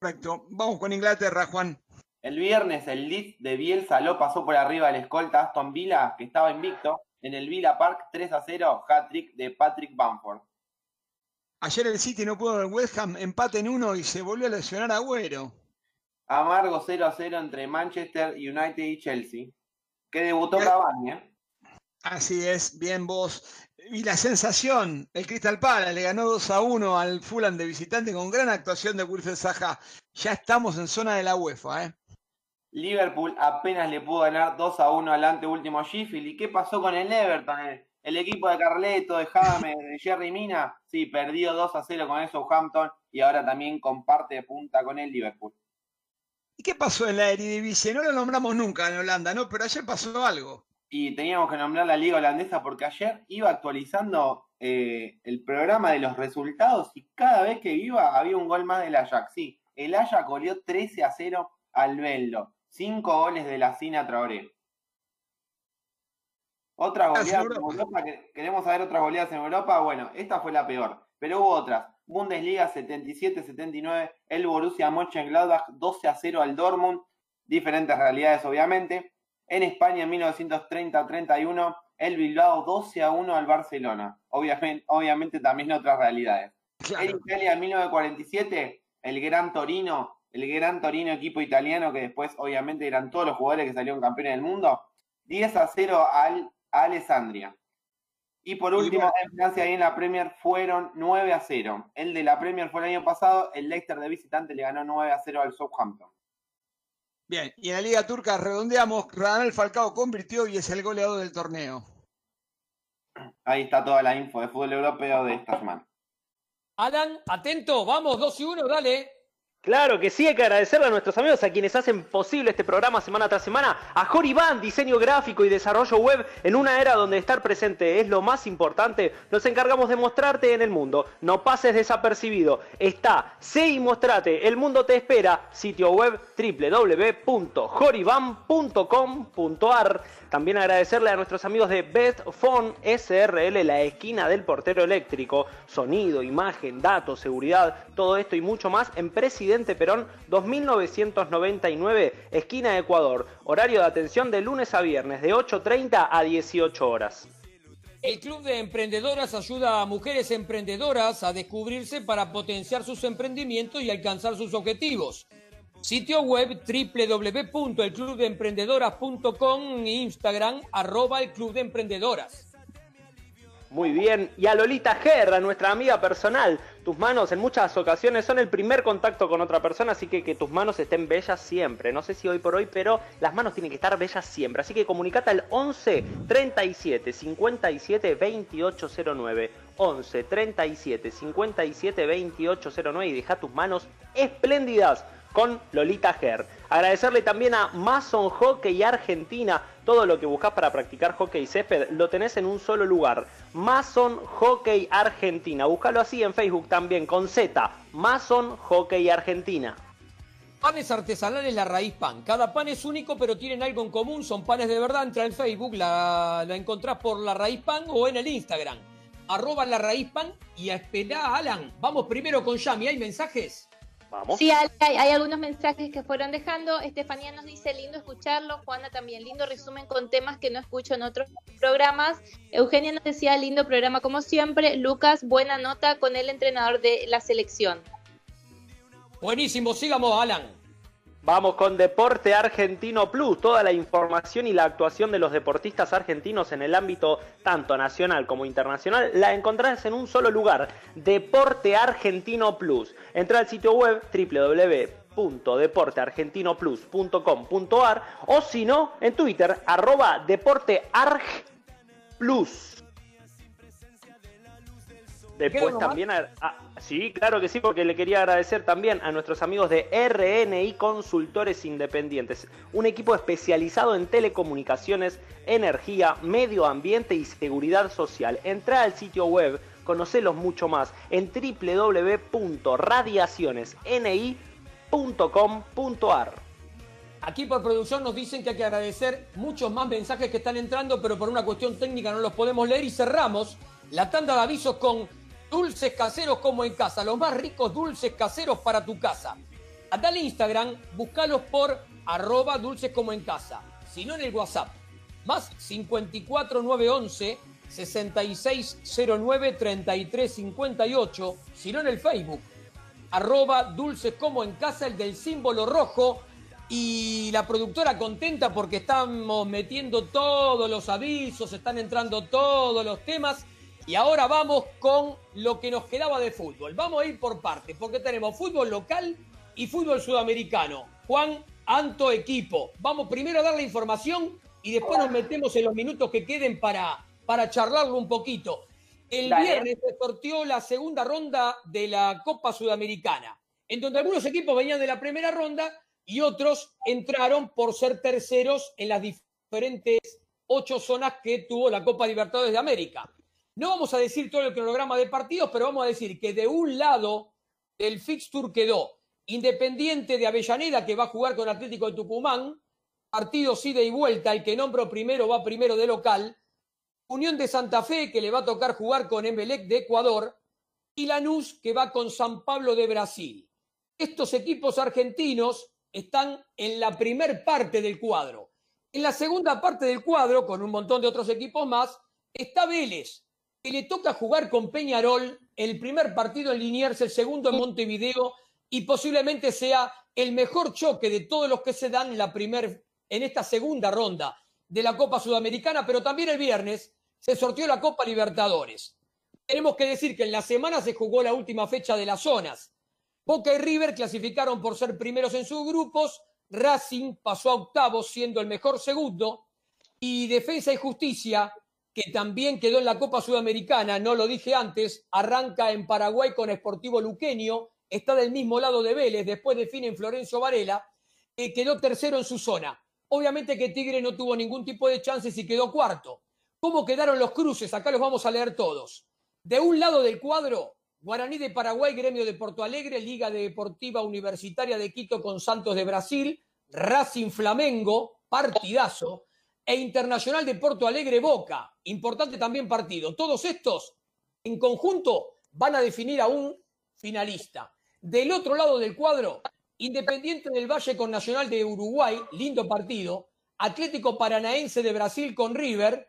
Correcto. Vamos con Inglaterra, Juan. El viernes el Leeds de Bielsa lo pasó por arriba del escolta Aston Villa, que estaba invicto, en el Villa Park 3 a 0, hat-trick de Patrick Bamford. Ayer el City no pudo el West Ham, empate en uno y se volvió a lesionar a Agüero. Amargo 0 a 0 entre Manchester United y Chelsea, que debutó Cavani. ¿eh? Así es, bien vos. Y la sensación, el Crystal Palace le ganó 2 a 1 al Fulham de visitante con gran actuación de Wilfred Zaha. Ya estamos en zona de la UEFA, ¿eh? Liverpool apenas le pudo ganar 2 a 1 al anteúltimo Sheffield. ¿Y qué pasó con el Everton? El equipo de Carleto, de James, de Jerry Mina, sí, perdió 2 a 0 con el Southampton y ahora también comparte punta con el Liverpool. ¿Y qué pasó en la Eredivisie? No lo nombramos nunca en Holanda, ¿no? Pero ayer pasó algo. Y teníamos que nombrar la Liga Holandesa porque ayer iba actualizando eh, el programa de los resultados y cada vez que iba había un gol más del Ajax. Sí, el Ajax goleó 13 a 0 al Bello. Cinco goles de la Sina Traoré. Otras goleadas en Europa, queremos saber otras goleadas en Europa. Bueno, esta fue la peor, pero hubo otras. Bundesliga 77-79, el Borussia Mönchengladbach 12 a 0 al Dortmund, diferentes realidades obviamente. En España en 1930-31, el Bilbao 12 a 1 al Barcelona, obviamente, obviamente también otras realidades. En Italia en 1947, el Gran Torino, el Gran Torino equipo italiano que después obviamente eran todos los jugadores que salieron campeones del mundo, 10 a 0 al Alessandria. Y por último, en Francia y en la Premier fueron 9 a 0. El de la Premier fue el año pasado, el Leicester de visitante le ganó 9 a 0 al Southampton. Bien, y en la Liga Turca redondeamos, Radamel Falcao convirtió y es el goleador del torneo. Ahí está toda la info de fútbol europeo de esta semana. Alan, atento, vamos, 2 y 1, dale. Claro que sí, hay que agradecerle a nuestros amigos, a quienes hacen posible este programa semana tras semana, a Joriban, diseño gráfico y desarrollo web, en una era donde estar presente es lo más importante, nos encargamos de mostrarte en el mundo. No pases desapercibido. Está, sé y mostrate, el mundo te espera, sitio web www.joriban.com.ar. También agradecerle a nuestros amigos de Best Phone SRL, la esquina del portero eléctrico, sonido, imagen, datos, seguridad, todo esto y mucho más en Presidente Presidente Perón 2999, esquina Ecuador. Horario de atención de lunes a viernes de 8.30 a 18 horas. El Club de Emprendedoras ayuda a mujeres emprendedoras a descubrirse para potenciar sus emprendimientos y alcanzar sus objetivos. Sitio web www.elclubdeemprendedoras.com Instagram arroba el Club de Emprendedoras. Muy bien. Y a Lolita Gerra, nuestra amiga personal. Tus manos en muchas ocasiones son el primer contacto con otra persona, así que que tus manos estén bellas siempre. No sé si hoy por hoy, pero las manos tienen que estar bellas siempre. Así que comunicate al 11 37 57 2809. 11 37 57 2809 y deja tus manos espléndidas con Lolita Ger. Agradecerle también a Mason Hockey Argentina. Todo lo que buscas para practicar hockey césped lo tenés en un solo lugar. Mason Hockey Argentina. Búscalo así en Facebook también con Z. Mason Hockey Argentina. Panes artesanales La Raíz Pan. Cada pan es único, pero tienen algo en común. Son panes de verdad. Entra en Facebook, la, la encontrás por La Raíz Pan o en el Instagram. Arroba La Raíz Pan y a esperar, Alan. Vamos primero con Yami. ¿Hay mensajes? Sí, hay, algunos mensajes que fueron dejando. Estefanía nos dice, lindo escucharlo. Juana también, lindo resumen con temas que no escucho en otros programas. Eugenia nos decía, lindo programa como siempre. Lucas, buena nota con el entrenador de la selección. Buenísimo, sigamos, Alan. Vamos con Deporte Argentino Plus, toda la información y la actuación de los deportistas argentinos en el ámbito tanto nacional como internacional la encontrás en un solo lugar, Deporte Argentino Plus. Entra al sitio web www.deporteargentinoplus.com.ar o si no, en Twitter, arroba deporteargplus. Después también, sí, claro que sí, porque le quería agradecer también a nuestros amigos de RNI Consultores Independientes, un equipo especializado en telecomunicaciones, energía, medio ambiente y seguridad social. Entra al sitio web, conocelos mucho más en www.radiacionesni.com.ar. Aquí por producción nos dicen que hay que agradecer muchos más mensajes que están entrando, pero por una cuestión técnica no los podemos leer y cerramos la tanda de avisos con Dulces caseros como en casa, los más ricos dulces caseros para tu casa. A al Instagram, búscalos por arroba dulces como en casa, si no en el WhatsApp. Más 54911 6609 3358, si no en el Facebook. Arroba dulces como en casa, el del símbolo rojo. Y la productora contenta porque estamos metiendo todos los avisos, están entrando todos los temas y ahora vamos con lo que nos quedaba de fútbol. Vamos a ir por partes, porque tenemos fútbol local y fútbol sudamericano. Juan, Anto, equipo. Vamos primero a dar la información y después nos metemos en los minutos que queden para, para charlarlo un poquito. El viernes se sorteó la segunda ronda de la Copa Sudamericana, en donde algunos equipos venían de la primera ronda y otros entraron por ser terceros en las diferentes ocho zonas que tuvo la Copa Libertadores de América. No vamos a decir todo el cronograma de partidos, pero vamos a decir que de un lado del fixture quedó Independiente de Avellaneda, que va a jugar con Atlético de Tucumán, partido ida y vuelta, el que nombro primero va primero de local, Unión de Santa Fe, que le va a tocar jugar con Emelec de Ecuador, y Lanús, que va con San Pablo de Brasil. Estos equipos argentinos están en la primer parte del cuadro. En la segunda parte del cuadro, con un montón de otros equipos más, está Vélez, le toca jugar con Peñarol el primer partido en Liniers, el segundo en Montevideo y posiblemente sea el mejor choque de todos los que se dan en, la primer, en esta segunda ronda de la Copa Sudamericana, pero también el viernes se sorteó la Copa Libertadores. Tenemos que decir que en la semana se jugó la última fecha de las zonas. Boca y River clasificaron por ser primeros en sus grupos, Racing pasó a octavos siendo el mejor segundo y Defensa y Justicia que también quedó en la Copa Sudamericana, no lo dije antes, arranca en Paraguay con Sportivo Luqueño, está del mismo lado de Vélez, después define en Florencio Varela, que quedó tercero en su zona. Obviamente que Tigre no tuvo ningún tipo de chances y quedó cuarto. ¿Cómo quedaron los cruces? Acá los vamos a leer todos. De un lado del cuadro, Guaraní de Paraguay, Gremio de Porto Alegre, Liga Deportiva Universitaria de Quito con Santos de Brasil, Racing Flamengo, partidazo e Internacional de Porto Alegre Boca. Importante también partido. Todos estos en conjunto van a definir a un finalista. Del otro lado del cuadro, Independiente del Valle con Nacional de Uruguay, lindo partido. Atlético Paranaense de Brasil con River.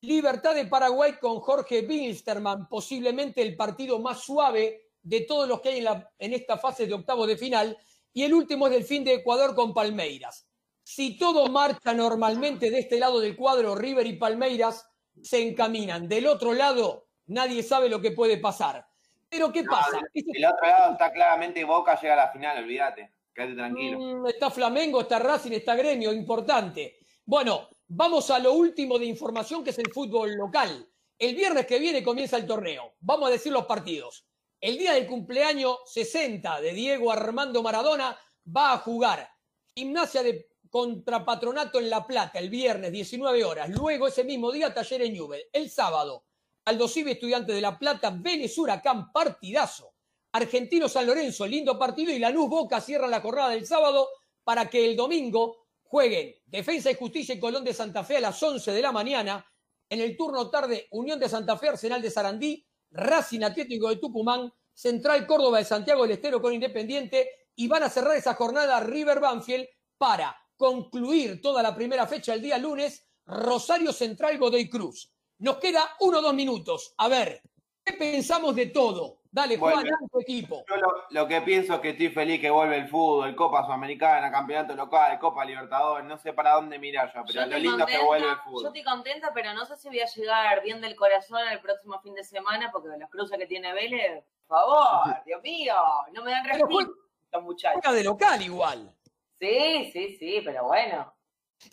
Libertad de Paraguay con Jorge Wilstermann, posiblemente el partido más suave de todos los que hay en, en esta fase de octavos de final. Y el último es del fin de Ecuador con Palmeiras. Si todo marcha normalmente de este lado del cuadro, River y Palmeiras se encaminan. Del otro lado, nadie sabe lo que puede pasar. Pero ¿qué pasa? El otro lado está claramente Boca llega a la final, olvídate. Quédate tranquilo. Mm, está Flamengo, está Racing, está Gremio, importante. Bueno, vamos a lo último de información que es el fútbol local. El viernes que viene comienza el torneo. Vamos a decir los partidos. El día del cumpleaños 60 de Diego Armando Maradona va a jugar Gimnasia de contra Patronato en La Plata el viernes 19 horas. Luego ese mismo día Taller en Newell. El sábado Aldo Civi, Estudiante de La Plata, Vélez Huracán, partidazo. Argentino San Lorenzo, lindo partido y Lanús Boca cierra la jornada del sábado para que el domingo jueguen Defensa y Justicia y Colón de Santa Fe a las 11 de la mañana. En el turno tarde, Unión de Santa Fe, Arsenal de Sarandí, Racing Atlético de Tucumán, Central Córdoba de Santiago del Estero con Independiente y van a cerrar esa jornada River Banfield para concluir toda la primera fecha el día lunes, Rosario Central Godoy Cruz. Nos queda uno o dos minutos. A ver, ¿qué pensamos de todo? Dale, Juan, tu equipo. Yo lo, que pienso es que estoy feliz que vuelve el fútbol, Copa Sudamericana, Campeonato Local, Copa Libertadores, no sé para dónde mirar ya, pero lo lindo es que vuelve el fútbol. Yo estoy contenta, pero no sé si voy a llegar bien del corazón el próximo fin de semana, porque los cruces que tiene Vélez, por favor, *laughs* Dios mío, no me dan respeto muchachos. de local igual. Sí, sí, sí, pero bueno.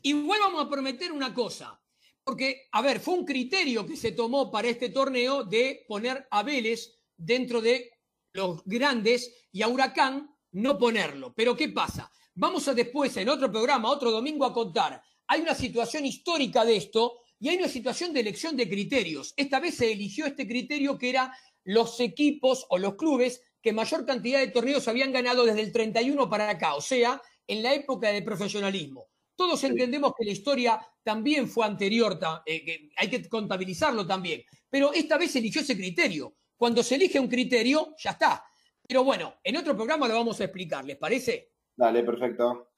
Igual vamos a prometer una cosa. Porque, a ver, fue un criterio que se tomó para este torneo de poner a Vélez dentro de los grandes y a Huracán no ponerlo. Pero ¿qué pasa? Vamos a después, en otro programa, otro domingo, a contar. Hay una situación histórica de esto y hay una situación de elección de criterios. Esta vez se eligió este criterio que era los equipos o los clubes que mayor cantidad de torneos habían ganado desde el 31 para acá, o sea, en la época de profesionalismo. Todos entendemos que la historia también fue anterior, eh, que hay que contabilizarlo también, pero esta vez se eligió ese criterio. Cuando se elige un criterio, ya está. Pero bueno, en otro programa lo vamos a explicar, ¿les parece? Dale, perfecto.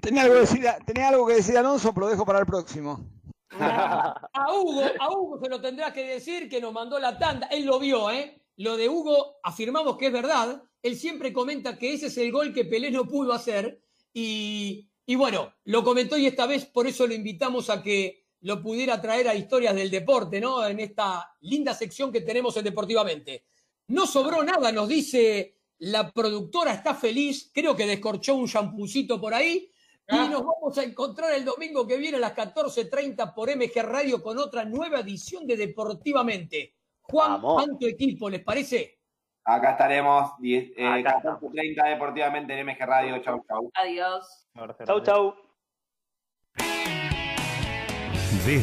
Tenía algo, tenía algo que decir Alonso, pero lo dejo para el próximo. *laughs* A Hugo, a Hugo se lo tendrás que decir que nos mandó la tanda. Él lo vio, ¿eh? Lo de Hugo afirmamos que es verdad. Él siempre comenta que ese es el gol que Pelé no pudo hacer. Y, y bueno, lo comentó y esta vez por eso lo invitamos a que lo pudiera traer a historias del deporte, ¿no? En esta linda sección que tenemos en Deportivamente. No sobró nada, nos dice la productora, está feliz, creo que descorchó un champucito por ahí. Y ah. nos vamos a encontrar el domingo que viene a las 14.30 por MG Radio con otra nueva edición de Deportivamente. Juan, ¿cuánto equipo les parece? Acá estaremos, eh, 14.30 deportivamente en MG Radio. Chau, chau. Adiós. Chau, chau.